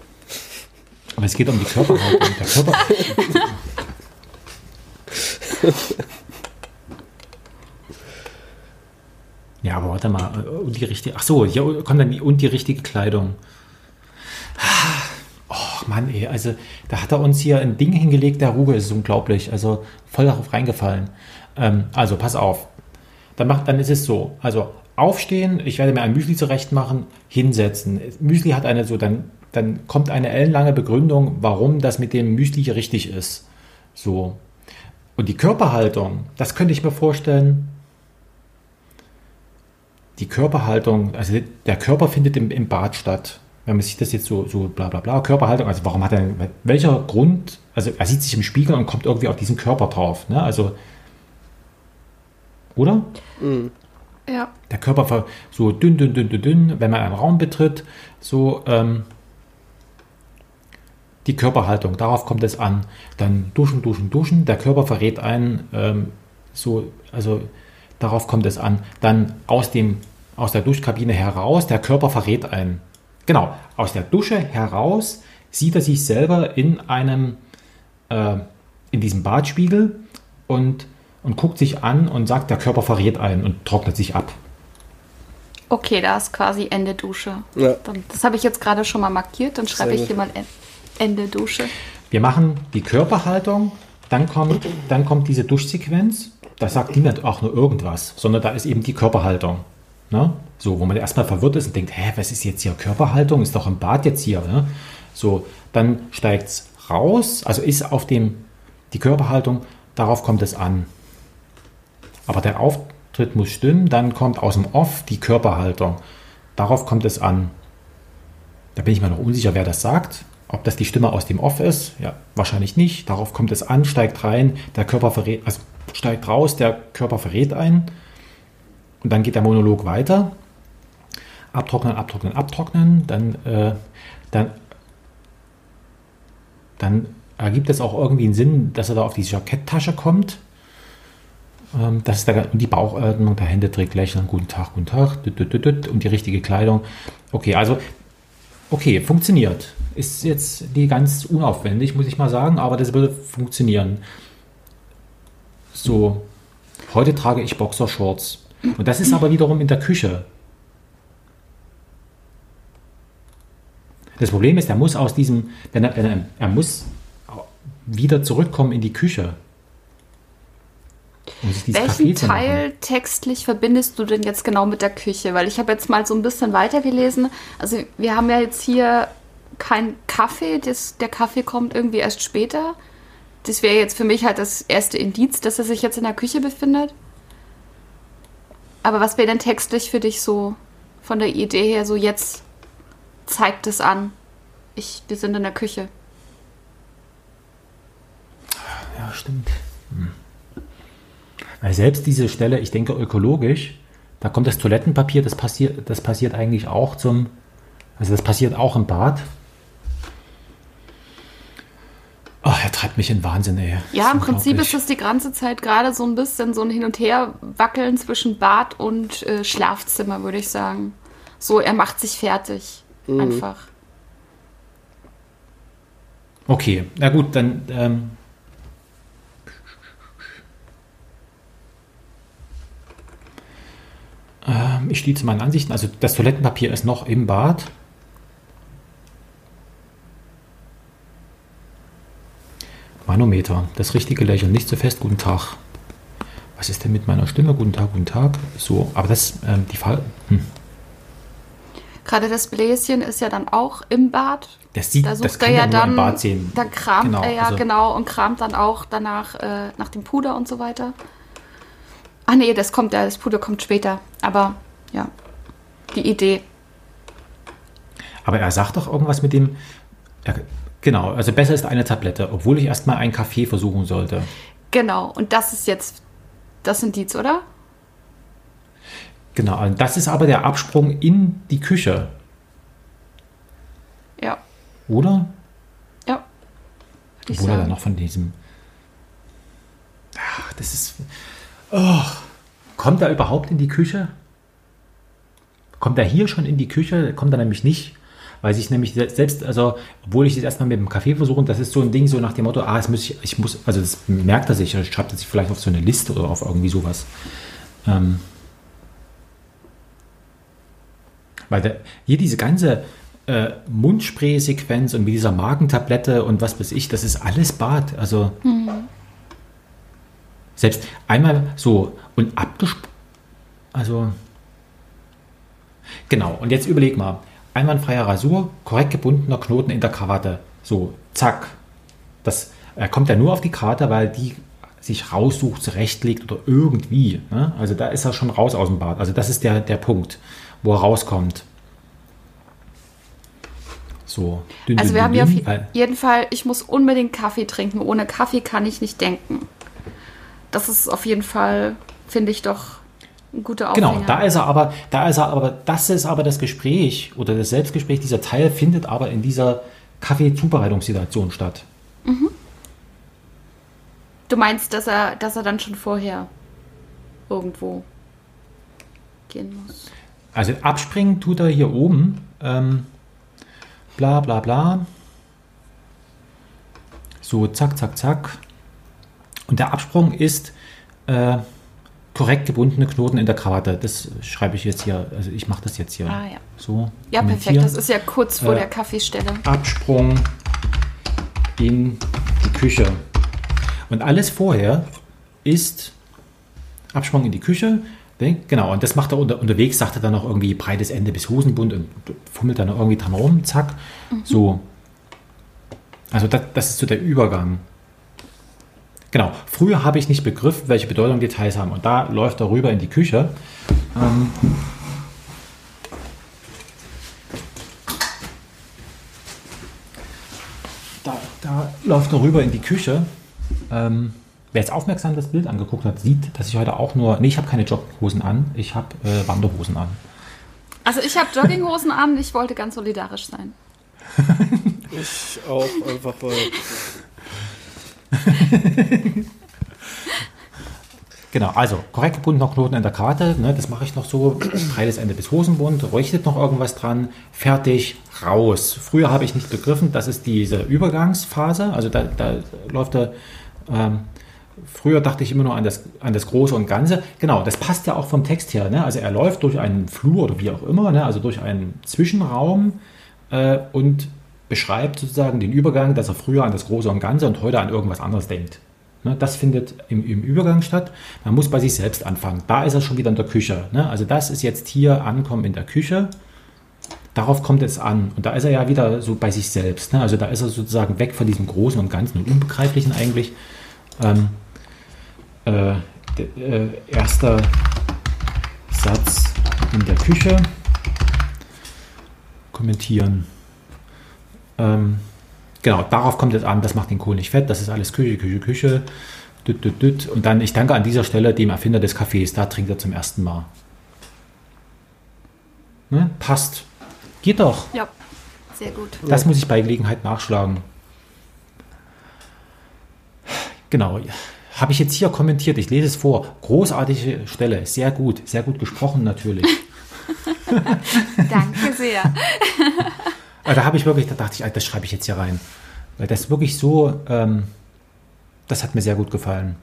aber es geht um die Körperhaltung. Der Körper, ja, aber warte mal. äh, Und die richtige. Ach so, ja, kommt dann die, und die richtige Kleidung. Oh Mann, ey, also da hat er uns hier ein Ding hingelegt, der Ruge ist unglaublich. Also voll darauf reingefallen. Ähm, also pass auf. Dann, macht, dann ist es so. Also aufstehen, ich werde mir ein Müsli zurecht machen, hinsetzen. Müsli hat eine so, dann, dann kommt eine ellenlange Begründung, warum das mit dem Müsli richtig ist. So. Und die Körperhaltung, das könnte ich mir vorstellen. Die Körperhaltung, also der Körper findet im, im Bad statt. Wenn man sich das jetzt so, so bla bla bla, Körperhaltung, also warum hat er, welcher Grund, also er sieht sich im Spiegel und kommt irgendwie auf diesen Körper drauf, ne? Also, oder? Ja. der Körper so dünn, dünn, dünn, dünn, dünn, wenn man einen Raum betritt, so ähm, die Körperhaltung, darauf kommt es an. Dann duschen, duschen, duschen, der Körper verrät einen, ähm, so, also darauf kommt es an. Dann aus, dem, aus der Duschkabine heraus, der Körper verrät einen. Genau, aus der Dusche heraus sieht er sich selber in einem, äh, in diesem Badspiegel und, und guckt sich an und sagt, der Körper verrät einen und trocknet sich ab. Okay, da ist quasi Ende Dusche. Ja. Dann, das habe ich jetzt gerade schon mal markiert. Dann schreibe ich hier mal En- Ende Dusche. Wir machen die Körperhaltung, dann kommt, dann kommt diese Duschsequenz. Da sagt niemand auch nur irgendwas, sondern da ist eben die Körperhaltung. Ne? So, wo man erstmal verwirrt ist und denkt, hä, was ist jetzt hier Körperhaltung? Ist doch im Bad jetzt hier. Ne? So, dann steigt es raus, also ist auf dem, die Körperhaltung, darauf kommt es an. Aber der Auftritt muss stimmen, dann kommt aus dem Off die Körperhaltung. Darauf kommt es an. Da bin ich mir noch unsicher, wer das sagt. Ob das die Stimme aus dem Off ist? Ja, wahrscheinlich nicht. Darauf kommt es an, steigt rein, der Körper verrät, also steigt raus, der Körper verrät ein. Und dann geht der Monolog weiter. Abtrocknen, abtrocknen, abtrocknen. Dann, äh, dann, dann ergibt es auch irgendwie einen Sinn, dass er da auf die Jacketttasche kommt. Ähm, das ist der, und die Bauchöffnung, der Hände trägt lächeln, guten Tag, guten Tag, und die richtige Kleidung. Okay, also Okay, funktioniert. Ist jetzt die ganz unaufwendig, muss ich mal sagen, aber das würde funktionieren. So, heute trage ich Boxershorts. Und das ist aber wiederum in der Küche. Das Problem ist, er muss aus diesem, er, er, er muss wieder zurückkommen in die Küche. Welchen machen. Teil textlich verbindest du denn jetzt genau mit der Küche? Weil ich habe jetzt mal so ein bisschen weitergelesen. Also wir haben ja jetzt hier keinen Kaffee. Das, der Kaffee kommt irgendwie erst später. Das wäre jetzt für mich halt das erste Indiz, dass er sich jetzt in der Küche befindet. Aber was wäre denn textlich für dich so von der Idee her so jetzt zeigt es an? Ich, wir sind in der Küche. Ja, stimmt. Hm. Weil selbst diese Stelle, ich denke ökologisch, da kommt das Toilettenpapier, das passiert, das passiert eigentlich auch zum, also das passiert auch im Bad. Ach, er treibt mich in Wahnsinn, ey. Ja, im Prinzip ist es die ganze Zeit gerade so ein bisschen so ein Hin- und Her-Wackeln zwischen Bad und äh, Schlafzimmer, würde ich sagen. So, er macht sich fertig. Mhm. Einfach. Okay, na gut, dann. Ähm ähm, ich schließe meine Ansichten. Also, das Toilettenpapier ist noch im Bad. Manometer, das richtige Lächeln, nicht zu fest, guten Tag. Was ist denn mit meiner Stimme? Guten Tag, guten Tag. So, aber das, ähm, die Fall. Hm. Gerade das Bläschen ist ja dann auch im Bad. Das sieht, Da das sucht kann er ja man nur im dann, Bad sehen. dann kramt Genau, er ja also- genau und kramt dann auch danach äh, nach dem Puder und so weiter. Ach nee, das kommt ja, das Puder kommt später. Aber ja, die Idee. Aber er sagt doch irgendwas mit dem. Er, genau, also besser ist eine Tablette, obwohl ich erstmal einen Kaffee versuchen sollte. Genau, und das ist jetzt das Indiz, oder? Genau, und das ist aber der Absprung in die Küche, Ja, oder? ja. Würde ich Obwohl er dann sagen. noch von diesem. Ach, das ist. Oh. Kommt er überhaupt in die Küche? Kommt er hier schon in die Küche? Kommt er nämlich nicht. Weil sich nämlich se- selbst, also, obwohl ich das erstmal mit dem Kaffee versuche, das ist so ein Ding, so nach dem Motto, ah, es muss ich, ich muss, also das merkt er sich, oder schreibt er sich vielleicht auf so eine Liste oder auf irgendwie sowas. Ähm, weil der, hier diese ganze äh, Mundspray-Sequenz und mit dieser Magentablette und was weiß ich, das ist alles Bad. Also selbst einmal so und abgesprochen. Also genau. Und jetzt überleg mal: Einwandfreie Rasur, korrekt gebundener Knoten in der Krawatte. So, zack. Das er kommt ja nur auf die Karte, weil die sich raussucht, zurechtlegt oder irgendwie. Ne? Also da ist er schon raus aus dem Bad. Also das ist der, der Punkt, wo er rauskommt. So. Dünn, Also dünn, wir haben dünn, hier auf dünn, jeden Fall, ich muss unbedingt Kaffee trinken. Ohne Kaffee kann ich nicht denken. Das ist auf jeden Fall, finde ich doch, ein guter Aufhänger. Genau, da ist er aber, da ist er aber, das ist aber das Gespräch oder das Selbstgespräch, dieser Teil findet aber in dieser Kaffeezubereitungssituation statt. Du meinst, dass er, dass er dann schon vorher irgendwo gehen muss. Also abspringen tut er hier oben. Ähm, bla bla bla. So, zack, zack, zack. Und der Absprung ist äh, korrekt gebundene Knoten in der Krawatte. Das schreibe ich jetzt hier. Also ich mache das jetzt hier. Ah, ja. So. Ja, perfekt. Das ist ja kurz vor Äh, der Kaffeestelle. Absprung in die Küche. Und alles vorher ist Absprung in die Küche. Genau, und das macht er unter, unterwegs, sagt er dann noch irgendwie breites Ende bis Hosenbund und fummelt dann noch irgendwie dran rum, zack. So. Also das, das ist so der Übergang. Genau, früher habe ich nicht begriffen, welche Bedeutung Details haben. Und da läuft er rüber in die Küche. Ähm, da, da läuft er rüber in die Küche. Ähm, wer jetzt aufmerksam das Bild angeguckt hat, sieht, dass ich heute auch nur. Nee, ich habe keine Jogginghosen an, ich habe äh, Wanderhosen an. Also ich habe Jogginghosen an, ich wollte ganz solidarisch sein. Ich auch einfach weil. Genau, also korrekt gebundener Knoten in der Karte, ne, das mache ich noch so, breites Ende bis Hosenbund, leuchtet noch irgendwas dran, fertig, raus. Früher habe ich nicht begriffen, das ist diese Übergangsphase, also da, da läuft er, ähm, früher dachte ich immer nur an das, an das Große und Ganze. Genau, das passt ja auch vom Text her, ne? also er läuft durch einen Flur oder wie auch immer, ne? also durch einen Zwischenraum äh, und beschreibt sozusagen den Übergang, dass er früher an das Große und Ganze und heute an irgendwas anderes denkt. Ne, das findet im, im Übergang statt. Man muss bei sich selbst anfangen. Da ist er schon wieder in der Küche. Ne? Also das ist jetzt hier Ankommen in der Küche. Darauf kommt es an. Und da ist er ja wieder so bei sich selbst. Ne? Also da ist er sozusagen weg von diesem Großen und Ganzen und Unbegreiflichen eigentlich. Ähm, äh, äh, erster Satz in der Küche. Kommentieren. Ähm, genau, darauf kommt es an, das macht den Kohl nicht fett, das ist alles Küche, Küche, Küche. Düt, düt, düt. Und dann, ich danke an dieser Stelle dem Erfinder des Kaffees, da trinkt er zum ersten Mal. Ne? Passt. Geht doch. Ja, sehr gut. Das muss ich bei Gelegenheit nachschlagen. Genau. Habe ich jetzt hier kommentiert. Ich lese es vor. Großartige Stelle. Sehr gut. Sehr gut gesprochen natürlich. Danke sehr. Aber da habe ich wirklich, da dachte ich, das schreibe ich jetzt hier rein. Weil das wirklich so, ähm, das hat mir sehr gut gefallen.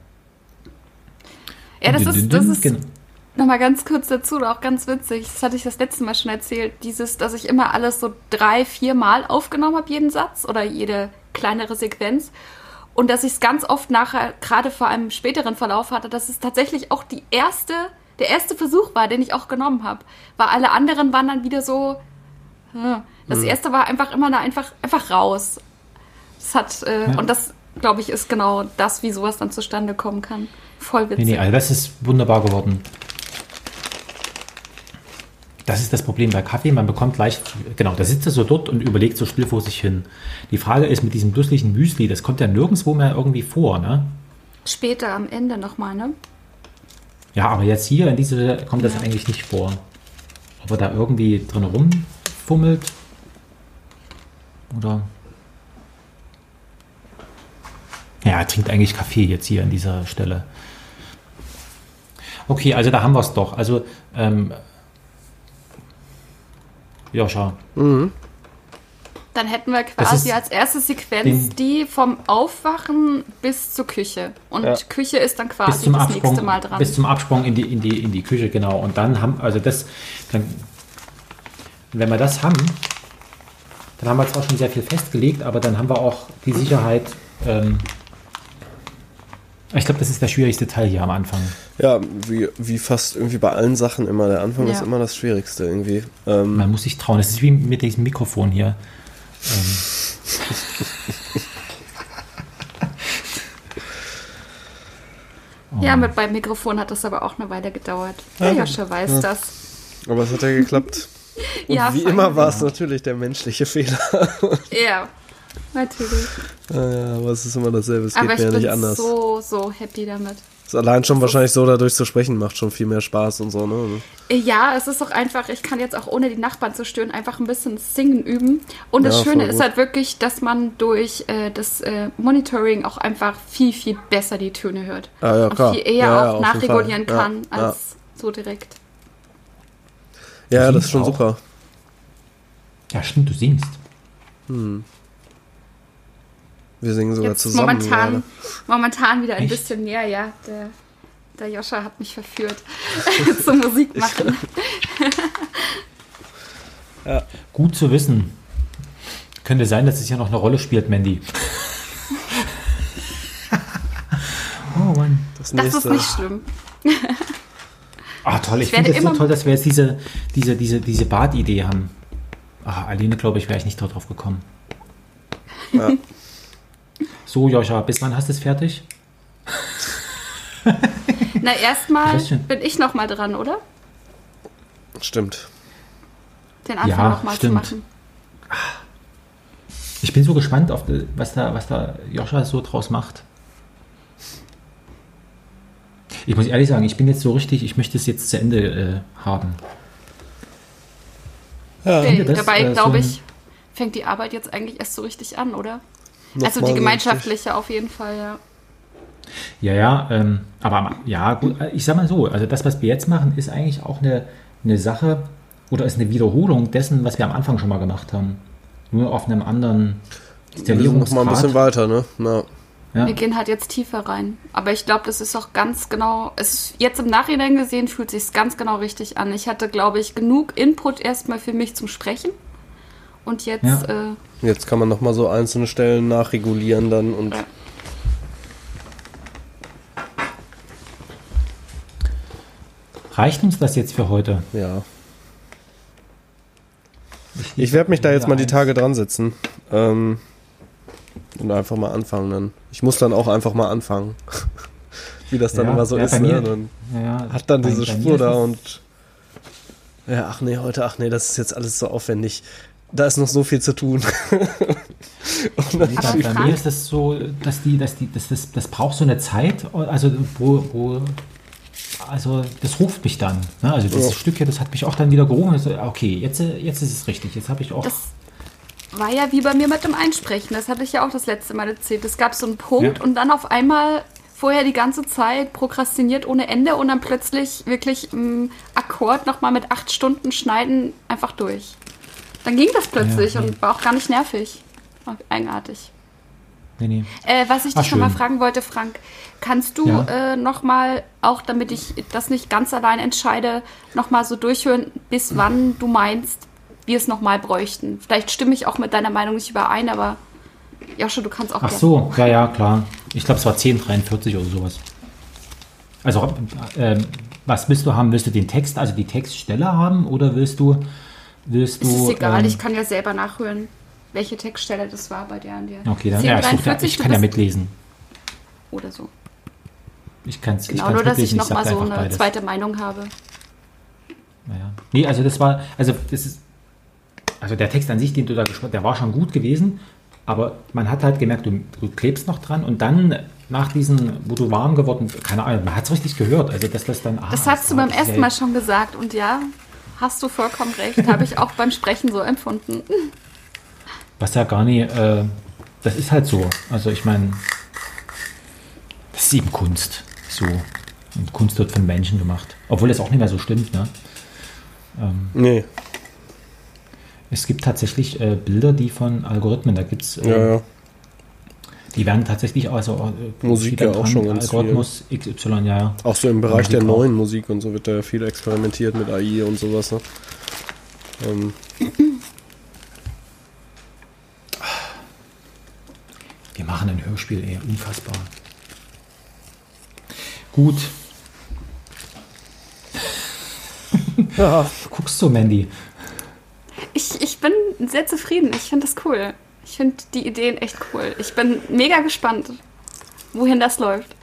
Ja, das ist, das ist genau. Nochmal ganz kurz dazu, auch ganz witzig, das hatte ich das letzte Mal schon erzählt, dieses, dass ich immer alles so drei, vier Mal aufgenommen habe, jeden Satz oder jede kleinere Sequenz. Und dass ich es ganz oft nachher, gerade vor einem späteren Verlauf hatte, dass es tatsächlich auch die erste, der erste Versuch war, den ich auch genommen habe. Weil alle anderen waren dann wieder so. hm. Das erste war einfach immer da einfach, einfach raus. Das hat, äh, und das, glaube ich, ist genau das, wie sowas dann zustande kommen kann. Voll Nee, witzig. nee, also das ist wunderbar geworden. Das ist das Problem bei Kaffee. Man bekommt leicht, genau, da sitzt er so dort und überlegt so still vor sich hin. Die Frage ist mit diesem dusseligen Müsli, das kommt ja nirgendwo mehr irgendwie vor, ne? Später am Ende nochmal, ne? Ja, aber jetzt hier in dieser kommt das eigentlich nicht vor. Ob er da irgendwie drin rumfummelt? Oder? Ja, er trinkt eigentlich Kaffee jetzt hier an dieser Stelle. Okay, also da haben wir es doch. Also, ähm, Joscha, Dann hätten wir quasi als erste Sequenz die vom Aufwachen bis zur Küche. Und Ja. Küche ist dann quasi das Absprung, nächste Mal dran. bis zum Absprung in die, in die, in die Küche, genau. Und dann haben, also das, dann, wenn wir das haben, dann haben wir zwar schon sehr viel festgelegt, aber dann haben wir auch die Sicherheit. Ähm, ich glaube, das ist der schwierigste Teil hier am Anfang. Ja, wie, wie fast irgendwie bei allen Sachen immer. Der Anfang Ja. ist immer das Schwierigste irgendwie. Ähm, Man muss sich trauen. Das ist wie mit diesem Mikrofon hier. ja, mit beim Mikrofon hat das aber auch eine Weile gedauert. Der Joscha weiß das. aber es hat ja geklappt. Und Ja, wie immer war es natürlich der menschliche Fehler. Ja, natürlich. ja, aber es ist immer dasselbe. Es aber geht ich mir ja bin nicht anders. so, so happy damit. Ist allein schon wahrscheinlich so, dadurch zu sprechen, macht schon viel mehr Spaß und so, ne? Ja, es ist auch einfach, ich kann jetzt auch ohne die Nachbarn zu stören einfach ein bisschen Singen üben. Und das Ja, Schöne ist halt wirklich, dass man durch äh, das äh, Monitoring auch einfach viel, viel besser die Töne hört. Ah, ja, und klar. viel eher Ja, auch nachregulieren kann ja. als so direkt. Ja, das ist schon auch. super. Ja, stimmt, du singst. Wir singen sogar Jetzt zusammen. momentan, gerade. momentan wieder ein Echt? bisschen mehr, ja. Der, der Joscha hat mich verführt zum Musik machen. Gut zu wissen. Könnte sein, dass es hier noch eine Rolle spielt, Mandy. oh Mann. Das Das ist nicht schlimm. Ah, toll. Ich Ich finde es so toll, dass wir jetzt diese, diese, diese, diese Badidee haben. Ah, alleine, glaube ich, wäre ich nicht darauf gekommen. Ja. So, Joscha, bis wann hast du es fertig? Na, erstmal bin ich noch mal dran, oder? Stimmt. Den Anfang Ja, noch mal zu stimmt. machen. Ich bin so gespannt, auf was, da, was da Joscha so draus macht. Ich muss ehrlich sagen, ich bin jetzt so richtig, ich möchte es jetzt zu Ende äh, haben. Ja, Nee, das, dabei, äh, so glaube ein- ich, fängt die Arbeit jetzt eigentlich erst so richtig an, oder? Also die so gemeinschaftliche auf jeden Fall, ja. Ja, ja, ähm, aber ja, gut, äh, ich sag mal so, also das, was wir jetzt machen, ist eigentlich auch eine, eine Sache oder ist eine Wiederholung dessen, was wir am Anfang schon mal gemacht haben. Nur auf einem anderen Wir sind noch mal ein bisschen weiter, ne? Na, Ja. Wir gehen halt jetzt tiefer rein. Aber ich glaube, das ist auch ganz genau, es ist jetzt im Nachhinein gesehen, fühlt sich ganz genau richtig an. Ich hatte, glaube ich, genug Input erstmal für mich zum Sprechen. Und jetzt, Ja. äh, jetzt kann man noch mal so einzelne Stellen nachregulieren dann und Ja. Reicht uns das jetzt für heute? ja. Ich werde mich da jetzt mal die Tage dran setzen. Ähm, und einfach mal anfangen dann. Ich muss dann auch einfach mal anfangen. Wie das dann Ja, immer so ja, ist, ne? mir- Dann Ja, ja, hat dann bei- diese bei Spur da und ja, ach nee, heute, ach nee, das ist jetzt alles so aufwendig. Da ist noch so viel zu tun. Aber bei, mir ist das so, dass die, dass die, dass das, das braucht so eine Zeit, also wo, wo also das ruft mich dann. Ne? Also dieses Ja. Stück hier, das hat mich auch dann wieder gerufen. Also, okay, jetzt, jetzt ist es richtig. Jetzt habe ich auch. das war ja wie bei mir mit dem Einsprechen. Das hatte ich ja auch das letzte Mal erzählt. Es gab so einen Punkt Ja. und dann auf einmal vorher die ganze Zeit prokrastiniert ohne Ende und dann plötzlich wirklich im Akkord nochmal mit acht Stunden Schneiden einfach durch. Dann ging das plötzlich Ja, nee. und war auch gar nicht nervig. War Eigenartig. nee, nee. Äh, was ich dich noch mal schön. fragen wollte, Frank, kannst du Ja. äh, noch mal, auch damit ich das nicht ganz allein entscheide, noch mal so durchhören, bis wann du meinst, wir es noch mal bräuchten? Vielleicht stimme ich auch mit deiner Meinung nicht überein, aber Joscha, du kannst auch Ach so, ja, ja, klar. Ich glaube, es war 1043 oder sowas. Also, ähm, was willst du haben? Willst du den Text, also die Textstelle haben oder willst du, willst Es du... ist egal, ähm, ich kann ja selber nachhören, welche Textstelle das war bei der und der. Okay, dann, ja, ich, such, da- ich du kann ja mitlesen. Oder so. Ich kann es Genau, nur dass ich mitlesen, noch sag mal so eine beides. zweite Meinung habe. Naja. Nee, also das war, also das ist, also der Text an sich, den du da gesprochen der war schon gut gewesen, aber man hat halt gemerkt, du, du klebst noch dran und dann nach diesen, wo du warm geworden, keine Ahnung, man hat es richtig gehört, also dass das dann, ah, Das hast du beim ersten Mal schon gesagt und ja, hast du vollkommen recht, habe ich auch beim Sprechen so empfunden. Was ja gar nicht, äh, das ist halt so, also ich meine, das ist eben Kunst, so, und Kunst wird von Menschen gemacht, obwohl das auch nicht mehr so stimmt, ne? Nee, Es gibt tatsächlich äh, Bilder, die von Algorithmen, da gibt es äh, ja, ja. Die werden tatsächlich, also äh, Musik ja auch schon ganz Algorithmus XY, ja, ja. Auch so im Bereich der auch. neuen Musik und so wird da ja viel experimentiert mit AI und sowas. Ne? Ähm, Wir machen ein Hörspiel, ey, unfassbar. Gut. ja, Guckst du, Mandy? Ich, ich bin sehr zufrieden. Ich finde das cool. Ich finde die Ideen echt cool. Ich bin mega gespannt, wohin das läuft.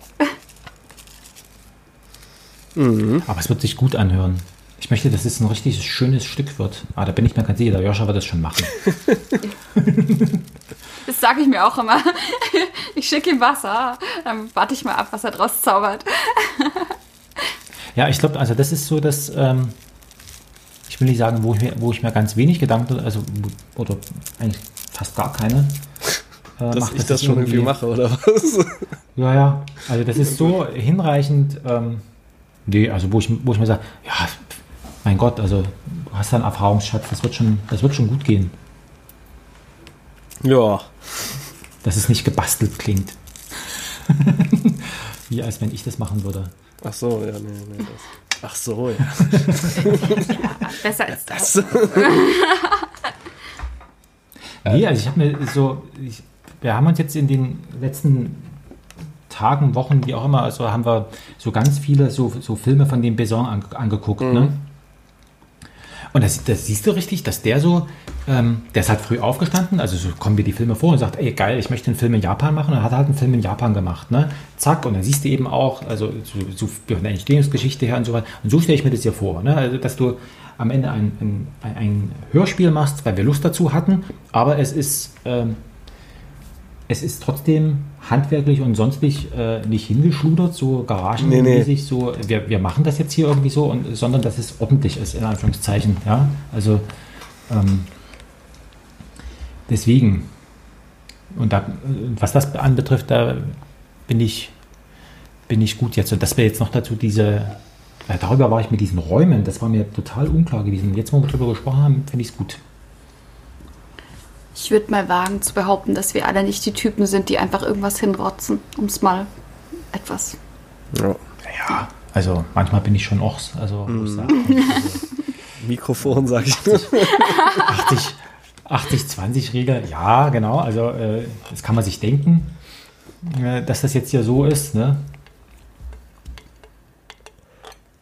Aber es wird sich gut anhören. Ich möchte, dass es ein richtig schönes Stück wird. Ah, da bin ich mir ganz sicher, der Joscha wird das schon machen. Das sage ich mir auch immer. Ich schicke ihm Wasser. Dann warte ich mal ab, was er draus zaubert. Ja, ich glaube, also das ist so, dass ähm, ich will nicht sagen, wo ich mir, wo ich mir ganz wenig Gedanken, also oder eigentlich fast gar keine. Äh, dass mache. ich das ist schon irgendwie mache, oder was? Ja, ja. Also das ist so hinreichend. Ähm, nee, also wo ich, wo ich mir sage, ja, mein Gott, also du hast da einen Erfahrungsschatz, das wird schon, das wird schon gut gehen. Ja, Dass es nicht gebastelt klingt. Wie als wenn ich das machen würde. ach so, ja, nee, nee. Das. Ach so, ja. Besser als das. Nee, also ich habe mir so, ich, wir haben uns jetzt in den letzten Tagen, Wochen, wie auch immer, also haben wir so ganz viele so, so Filme von dem Besson an, angeguckt. Ne? Und das, das siehst du richtig, dass der so, ähm, der ist halt früh aufgestanden, also so kommen mir die Filme vor und sagt, ey geil, ich möchte einen Film in Japan machen und hat halt einen Film in Japan gemacht, ne? Zack, und dann siehst du eben auch, also so, so von der Entstehungsgeschichte her und so weiter. Und so stelle ich mir das hier vor, ne? Also, dass du am Ende ein, ein- ein Hörspiel machst, weil wir Lust dazu hatten, aber es ist, ähm, es ist trotzdem handwerklich und sonstig äh, nicht hingeschludert, so garagenmäßig, so wir, wir machen das jetzt hier irgendwie so, und, sondern dass es ordentlich ist, in Anführungszeichen. Ja? Also ähm, deswegen, und da, was das anbetrifft, da bin ich, bin ich gut jetzt. Und dass wir jetzt noch dazu diese, darüber war ich mit diesen Räumen, das war mir total unklar gewesen. Jetzt, wo wir darüber gesprochen haben, finde ich es gut. Ich würde mal wagen zu behaupten, dass wir alle nicht die Typen sind, die einfach irgendwas hinrotzen, um es mal etwas. ja. Ja, also manchmal bin ich schon auch, also, also Mikrofon, sag ich. 80, 80-20-Regel, ja, genau, also äh, das kann man sich denken, äh, dass das jetzt hier so ist, ne?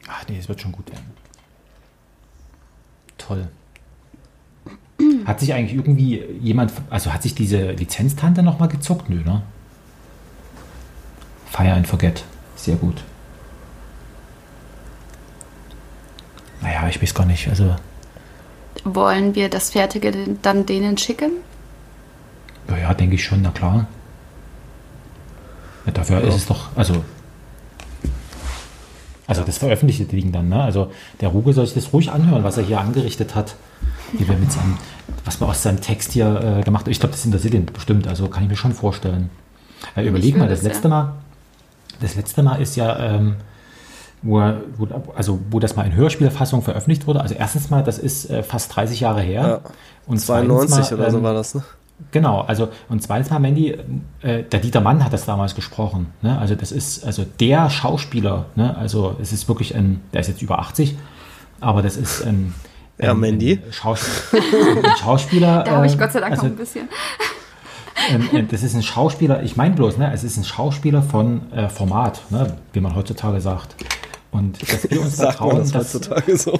Ach nee, es wird schon gut werden. Toll. Hat sich eigentlich irgendwie jemand, also hat sich diese Lizenztante nochmal gezuckt? Nö, ne? Fire and Forget. Sehr gut. Naja, ich weiß gar nicht. Also, Wollen wir das Fertige dann denen schicken? ja, ja denke ich schon, na klar. Ja, dafür ist es doch, also. Also das veröffentlichte Ding dann, ne? Also der Ruge soll sich das ruhig anhören, was er hier angerichtet hat. Wie wir mit seinem, was wir aus seinem Text hier äh, gemacht haben. Ich glaube, das interessiert ihn bestimmt, also kann ich mir schon vorstellen. Ja, überleg mal, das das, letzte ja. Mal, das letzte Mal ist ja, ähm, wo, er, wo, also wo das mal in Hörspielfassung veröffentlicht wurde. Also erstens mal, das ist äh, fast 30 Jahre her. Ja. Und zweitens 92 mal, oder so ähm, war das, ne? Genau, also und zweitens mal, Mandy, äh, der Dieter Mann hat das damals gesprochen. Ne? Also das ist also der Schauspieler. Ne? Also es ist wirklich ein, der ist jetzt über 80, aber das ist ein, Ja, ein, Mandy. ein, Schaus Schauspieler. Da habe ich äh, Gott sei Dank also, noch ein bisschen. ähm, äh, das ist ein Schauspieler, ich meine bloß, ne, es ist ein Schauspieler von äh, Format, ne, wie man heutzutage sagt. Und dass wir uns da Sagt man trauen, das dass, heutzutage so?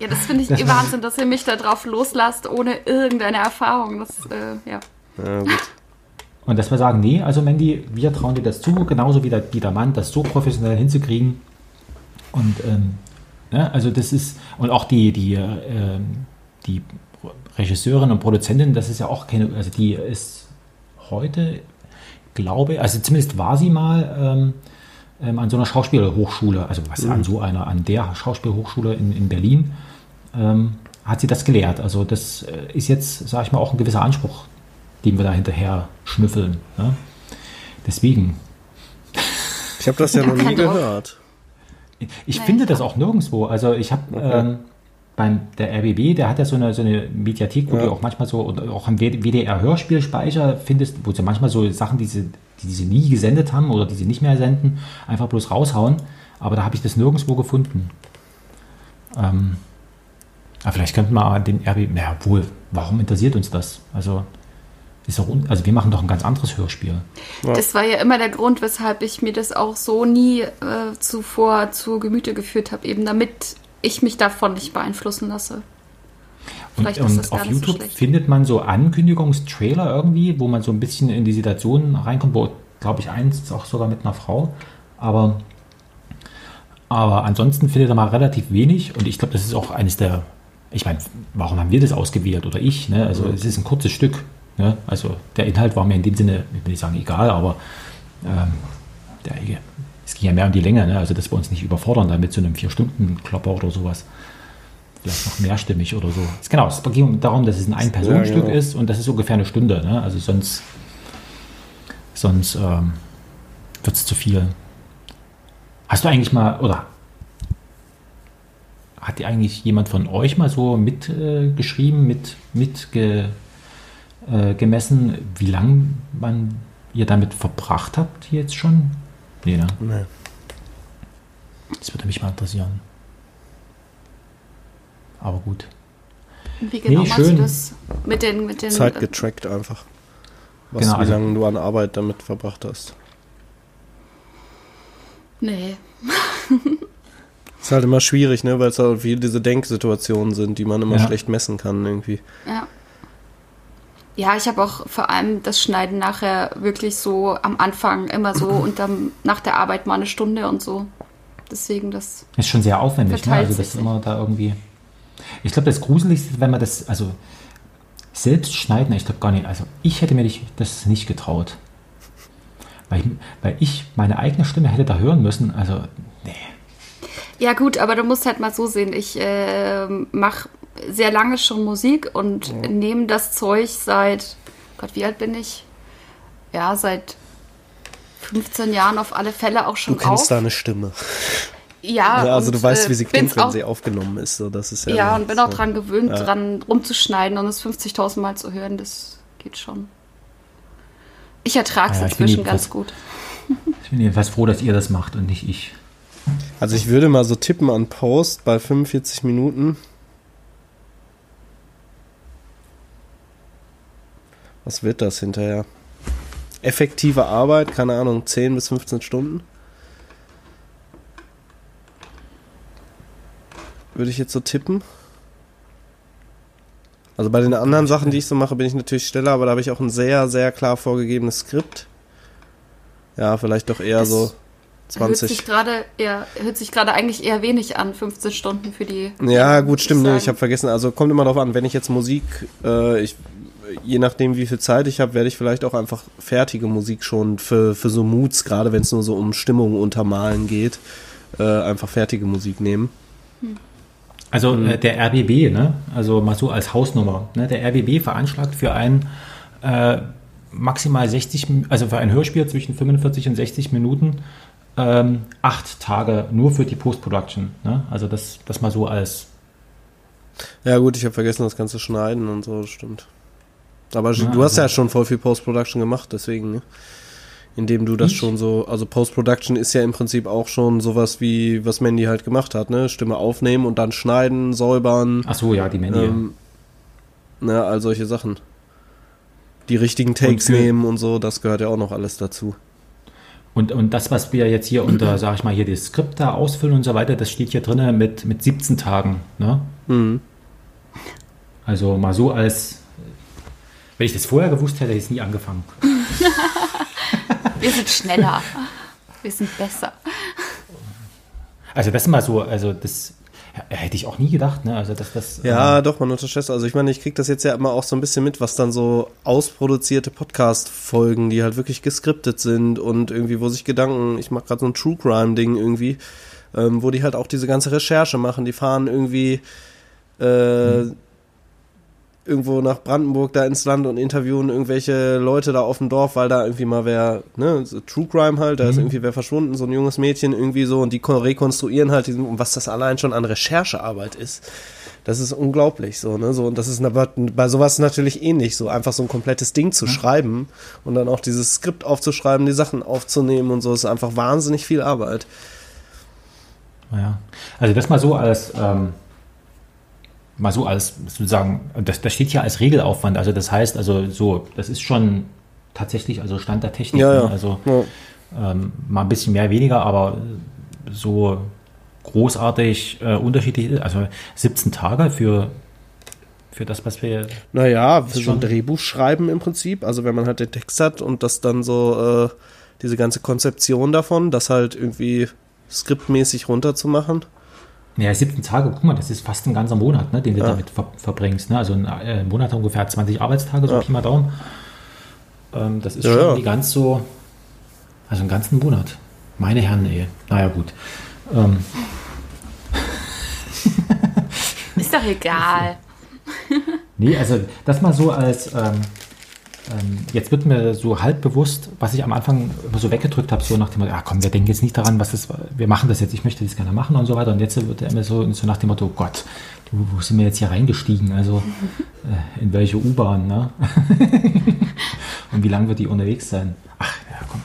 Ja, das finde ich Das- eh Wahnsinn, dass ihr mich da drauf loslasst, ohne irgendeine Erfahrung. Das, äh, ja. Ja, gut. und dass wir sagen, nee, also Mandy, wir trauen dir das zu, genauso wie der Dieter Mann, das so professionell hinzukriegen. Und ähm, ne, also das ist, und auch die, die, äh, die Regisseurin und Produzentin, das ist ja auch keine, also die ist heute, glaube, also zumindest war sie mal ähm, ähm, an so einer Schauspielhochschule, also was an so einer, an der Schauspielhochschule in, in Berlin, ähm, hat sie das gelehrt. Also das äh, ist jetzt, sage ich mal, auch ein gewisser Anspruch, den wir da hinterher schnüffeln. Ne? Deswegen, Ich habe das ja noch nie gehört. Ich Nein, finde ich das auch nirgendwo. Also ich habe ähm, beim der RBB, der hat ja so eine, so eine Mediathek, wo Ja. du auch manchmal so, oder auch im WDR-Hörspielspeicher findest, wo sie manchmal so Sachen, die sie, die sie nie gesendet haben oder die sie nicht mehr senden, einfach bloß raushauen. Aber da habe ich das nirgendwo gefunden. Ähm, aber vielleicht könnten wir den RBB, naja, wohl, warum interessiert uns das? Also, ist un- also wir machen doch ein ganz anderes Hörspiel. Das war ja immer der Grund, weshalb ich mir das auch so nie äh, zuvor zu Gemüte geführt habe, eben damit ich mich davon nicht beeinflussen lasse. Und, Vielleicht und gar auf so YouTube schlecht. findet man so Ankündigungstrailer irgendwie, wo man so ein bisschen in die Situation reinkommt, wo, glaube ich, eins auch sogar mit einer Frau. Aber, aber ansonsten findet er mal relativ wenig und ich glaube, das ist auch eines der, ich meine, warum haben wir das ausgewählt oder ich? Ne? Also es ist ein kurzes Stück. Ne? Also der Inhalt war mir in dem Sinne, ich will nicht sagen egal, aber ähm, der, es ging ja mehr um die Länge, ne? also dass wir uns nicht überfordern damit so einem Vier-Stunden-Klopper oder sowas vielleicht noch mehrstimmig oder so. Genau, es ging darum, dass es ein Ein-Personen-Stück Ja, genau. ist und das ist ungefähr eine Stunde. Ne? Also sonst, sonst ähm, wird es zu viel. Hast du eigentlich mal, oder hat dir eigentlich jemand von euch mal so mitgeschrieben, äh, mit, mit ge, äh, gemessen, wie lange man ihr damit verbracht habt jetzt schon? Nee, ne? Nee. Das würde mich mal interessieren. Aber gut. Wie genau Nee, machst schön. du das mit den, mit den Zeit äh, getrackt einfach. Was, Genau, wie also- lange du an Arbeit damit verbracht hast. Nee. Ist halt immer schwierig, ne, weil es halt viele diese Denksituationen sind, die man immer Ja. schlecht messen kann irgendwie. Ja. Ja, ich habe auch vor allem das Schneiden nachher wirklich so am Anfang immer so und dann nach der Arbeit mal eine Stunde und so. Deswegen das. Ist schon sehr aufwendig, ne? Also das sich immer da irgendwie. Ich glaube, das Gruseligste, ist, wenn man das, also selbst schneiden, ich glaube gar nicht, also ich hätte mir das nicht getraut. Weil, ich- weil ich meine eigene Stimme hätte da hören müssen, also nee. Ja gut, aber du musst halt mal so sehen. Ich äh, mache sehr lange schon Musik und nehme das Zeug seit, Gott, wie alt bin ich? Ja, seit 15 Jahren auf alle Fälle auch Du schon kennst auf. deine Stimme. Ja, Ja, also und, du weißt, äh, wie sie klingt, wenn auch, sie aufgenommen ist. So, das ist ja, Ja, und bin auch so. dran gewöhnt, Ja. dran rumzuschneiden und es 50.000 Mal zu hören. Das geht schon. Ich ertrage es Ja, inzwischen ganz gut. Ich bin jedenfalls froh, dass ihr das macht und nicht ich. Also ich würde mal so tippen an Post bei 45 Minuten. Was wird das hinterher? Effektive Arbeit, keine Ahnung, 10 bis 15 Stunden? Würde ich jetzt so tippen. Also bei den anderen Sachen, die ich so mache, bin ich natürlich schneller, aber da habe ich auch ein sehr, sehr klar vorgegebenes Skript. Ja, vielleicht doch eher Das so Hört 20. sich gerade ja, hört sich gerade eigentlich eher wenig an, 15 Stunden für die. Ja, gut, stimmt. Sagen. Ich habe vergessen. Also kommt immer darauf an, wenn ich jetzt Musik, äh, ich, je nachdem, wie viel Zeit ich habe, werde ich vielleicht auch einfach fertige Musik schon für, für so Moods, gerade wenn es nur so um Stimmung untermalen geht, äh, einfach fertige Musik nehmen. Also Mhm. äh, der RBB, ne? also mal so als Hausnummer, ne? der RBB veranschlagt für ein äh, maximal 60, Mi- also für ein Hörspiel zwischen 45 und 60 Minuten ähm, acht Tage nur für die Post-Production. Ne? Also das, das mal so als, Ja gut, ich habe vergessen, das Ganze schneiden und so, stimmt. Aber Ja, du hast also- ja schon voll viel Post-Production gemacht, deswegen, ne? Indem du das Ich? schon so, also Post-Production ist ja im Prinzip auch schon sowas wie, was Mandy halt gemacht hat, ne? Stimme aufnehmen und dann schneiden, säubern, Ach so, ja, die Mandy. ähm, ne, all solche Sachen. Die richtigen Takes für- nehmen und so, das gehört ja auch noch alles dazu. Und, und das, was wir jetzt hier unter, sag ich mal, hier das Skript da ausfüllen und so weiter, das steht hier drin mit, mit 17 Tagen. Ne? Mhm. Also mal so als, wenn ich das vorher gewusst hätte, hätte ich es nie angefangen. Wir sind schneller. Wir sind besser. Also das mal so, also das hätte ich auch nie gedacht, ne? Also dass das. Ja, ähm, doch, man unterschätzt. Also ich meine, ich krieg das jetzt ja immer auch so ein bisschen mit, was dann so ausproduzierte Podcast-Folgen, die halt wirklich geskriptet sind und irgendwie, wo sich Gedanken, ich mache gerade so ein True Crime-Ding irgendwie, ähm, wo die halt auch diese ganze Recherche machen. Die fahren irgendwie äh, irgendwo nach Brandenburg da ins Land und interviewen irgendwelche Leute da auf dem Dorf, weil da irgendwie mal wer, ne, so True Crime halt, da ist irgendwie wer verschwunden, so ein junges Mädchen irgendwie so und die ko- rekonstruieren halt diesen, und was das allein schon an Recherchearbeit ist. Das ist unglaublich so, ne? So, und das ist aber bei sowas natürlich ähnlich, so einfach so ein komplettes Ding zu schreiben und dann auch dieses Skript aufzuschreiben, die Sachen aufzunehmen und so, ist einfach wahnsinnig viel Arbeit. Ja. Also das mal so als ähm, mal so als sozusagen, das, das steht ja als Regelaufwand. Also das heißt, also so, das ist schon tatsächlich also Stand der Technik. Ja, ne? ja. Also Ja. ähm, mal ein bisschen mehr, weniger, aber so großartig äh, unterschiedlich. Also 17 Tage für für das, was wir Naja, für so ein schon- Drehbuch schreiben im Prinzip, also wenn man halt den Text hat und das dann so, äh, diese ganze Konzeption davon, das halt irgendwie skriptmäßig runterzumachen. Ja, 17 Tage, guck mal, das ist fast ein ganzer Monat, ne, den du Ja. damit ver verbringst. Ne? Also ein äh, Monat ungefähr 20 Arbeitstage, so Ja. Pi mal Daumen. Ähm, das ist Ja, schon ja. die ganz so, also einen ganzen Monat. Meine Herren, ey. Naja, gut. Ähm, Ist doch egal. nee, also das mal so als, ähm, jetzt wird mir so halb bewusst, was ich am Anfang immer so weggedrückt habe, so nach dem Motto, ja komm, wir denken jetzt nicht daran, was das, wir machen das jetzt, ich möchte das gerne machen und so weiter. Und jetzt wird er immer so, so nach dem Motto, oh Gott, du, wo sind wir jetzt hier reingestiegen? Also äh, in welche U-Bahn, ne? und wie lange wird die unterwegs sein? Ach, ja, komm.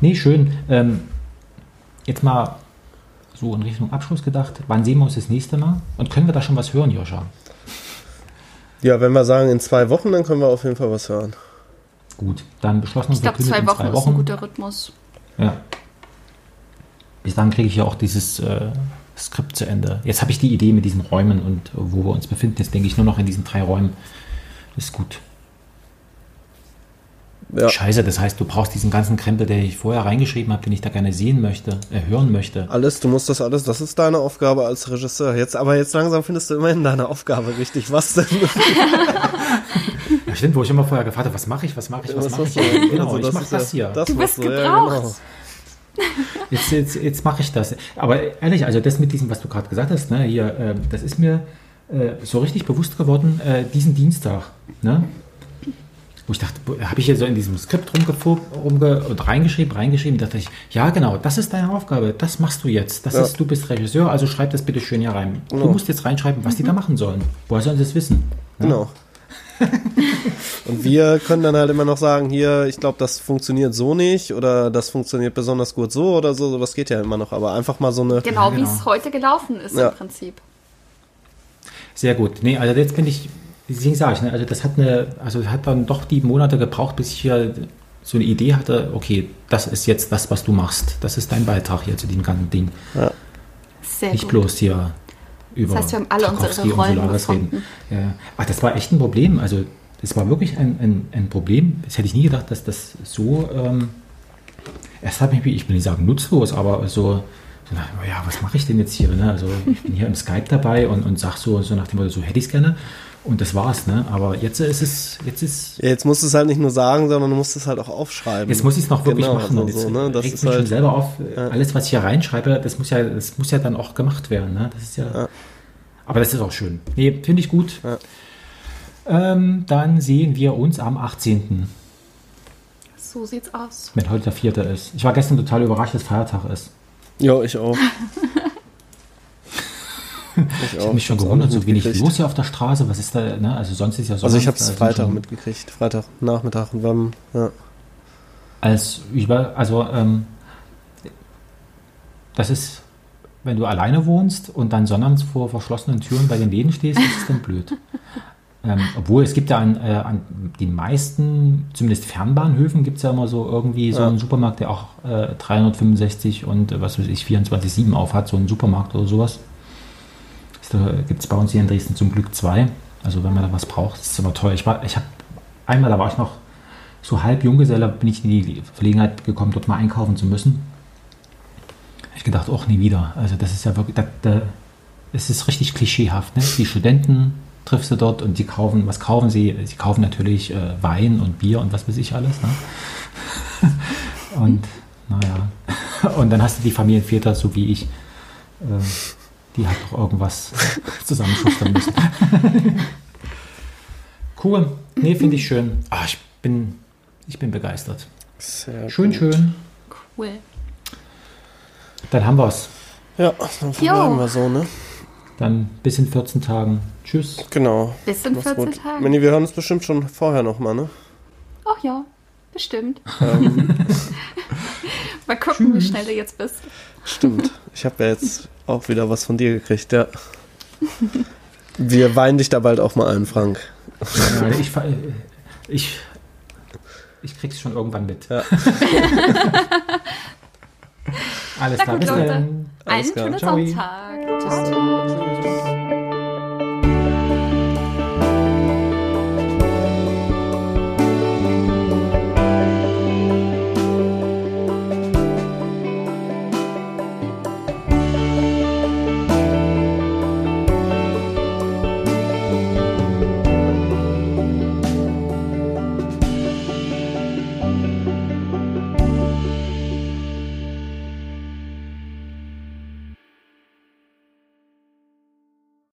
Nee, schön. Ähm, jetzt mal so in Richtung Abschluss gedacht. Wann sehen wir uns das nächste Mal? Und können wir da schon was hören, Joscha? Ja, wenn wir sagen in zwei Wochen, dann können wir auf jeden Fall was hören. Gut, dann beschlossen Ich glaube, zwei Wochen zwei ist ein Wochen. guter Rhythmus. Ja. Bis dann kriege ich ja auch dieses äh, Skript zu Ende. Jetzt habe ich die Idee mit diesen Räumen und wo wir uns befinden. Jetzt denke ich nur noch in diesen drei Räumen. Ist gut. Ja. Scheiße, das heißt, du brauchst diesen ganzen Krempel, den ich vorher reingeschrieben habe, den ich da gerne sehen möchte, äh, hören möchte. Alles, du musst das alles, das ist deine Aufgabe als Regisseur. Jetzt, aber jetzt langsam findest du immerhin deine Aufgabe richtig. Was denn? Ja, stimmt, wo ich immer vorher gefragt habe, was mache ich, was mache ich, was Was mache ich? du? Genau, Also ich mache das ja- hier. Das Du bist du, ja, gebraucht. genau. Jetzt, jetzt, jetzt mache ich das. Aber ehrlich, also das mit diesem, was du gerade gesagt hast, ne, hier, äh, das ist mir äh, so richtig bewusst geworden, äh, diesen Dienstag. Ne? Wo ich dachte, habe ich hier so in diesem Skript rumge und reingeschrieben, reingeschrieben, dachte ich, ja genau, das ist deine Aufgabe, das machst du jetzt. Das Ja. ist, du bist Regisseur, also schreib das bitte schön hier rein. Genau. Du musst jetzt reinschreiben, was die da machen sollen. Woher sollen sie es wissen? Ja? Genau. Und wir können dann halt immer noch sagen, hier, ich glaube, das funktioniert so nicht oder das funktioniert besonders gut so oder so, sowas geht ja immer noch, aber einfach mal so eine, Genau, Ja, wie genau. es heute gelaufen ist Ja. im Prinzip. Sehr gut. Nee, also jetzt bin ich, deswegen sage ich, ne, also das hat eine, also hat dann doch die Monate gebraucht, bis ich hier so eine Idee hatte, okay, das ist jetzt das, was du machst. Das ist dein Beitrag hier zu dem ganzen Ding. Sehr Nicht gut. bloß hier über heißt, wir haben alle unsere Tarkowski und Rollen reden. gefunden. Ja. Ach, das war echt ein Problem. Also das war wirklich ein, ein, ein Problem. Das hätte ich nie gedacht, dass das so, ähm, erst habe ich mich, ich will nicht sagen nutzlos, aber so, so nach, ja, was mache ich denn jetzt hier? Ne? Also ich bin hier im Skype dabei und, und sag so, so nach dem Motto, so hätte ich es gerne. Und das war's, ne? Aber jetzt ist es, jetzt ist, Ja, jetzt musst du es halt nicht nur sagen, sondern du musst es halt auch aufschreiben. Jetzt muss ich es noch wirklich Genau, machen. Und also jetzt so, ne? Das regt ist mich schon halt, selber auf. Alles, was ich hier reinschreibe, das muss ja, das muss ja dann auch gemacht werden. Ne? Das ist ja, Ja. Aber das ist auch schön. Nee, finde ich gut. Ja. Ähm, dann sehen wir uns am 18. So sieht's aus. wenn heute der vierte ist. Ich war gestern total überrascht, dass Feiertag ist. ja, ich auch. Ich habe mich schon gewundert, so wenig los hier auf der Straße. Was ist da, ne? Also sonst ist ja so. Also ich habe es Freitag mitgekriegt, Freitag Nachmittag und haben, ja. Als ich war, also ähm, das ist, wenn du alleine wohnst und dann sonnabends vor verschlossenen Türen bei den Läden stehst, ist es dann blöd. Ähm, obwohl es gibt ja an, äh, an den meisten, zumindest Fernbahnhöfen, gibt es ja immer so irgendwie so Ja. einen Supermarkt, der auch äh, 365 und äh, was weiß ich, 24-7 auf hat, so einen Supermarkt oder sowas. Gibt es bei uns hier in Dresden zum Glück zwei. Also wenn man da was braucht, ist es immer toll. Ich war, ich habe einmal, da war ich noch so halb Junggeselle, bin ich in die Verlegenheit gekommen, dort mal einkaufen zu müssen. Ich gedacht, auch nie wieder. Also das ist ja wirklich, da, da, es ist richtig klischeehaft. Ne? Die Studenten triffst du dort und die kaufen, was kaufen sie? Sie kaufen natürlich äh, Wein und Bier und was weiß ich alles. Ne? und naja, und dann hast du die Familienväter, so wie ich, äh, die halt doch irgendwas zusammenschustern müssen. cool. Nee, finde ich schön. Ah, ich bin, ich bin begeistert. Sehr Schön, gut. schön. Cool. Dann haben wir es. Ja, dann verbleiben wir so, ne? Dann bis in 14 Tagen. Tschüss. Genau. Bis in Mach's 14 gut. Tagen. Manni, wir hören uns bestimmt schon vorher nochmal, ne? Ach ja, bestimmt. Ähm, Mal gucken, wie schnell du jetzt bist. stimmt. Ich habe ja jetzt auch wieder was von dir gekriegt, ja. Wir weinen dich da bald auch mal ein, Frank. Ja, ich, ich, ich krieg's schon irgendwann mit. Ja. Alles klar, bis dann. Einen klar. schönen. Sonntag. Tschüss.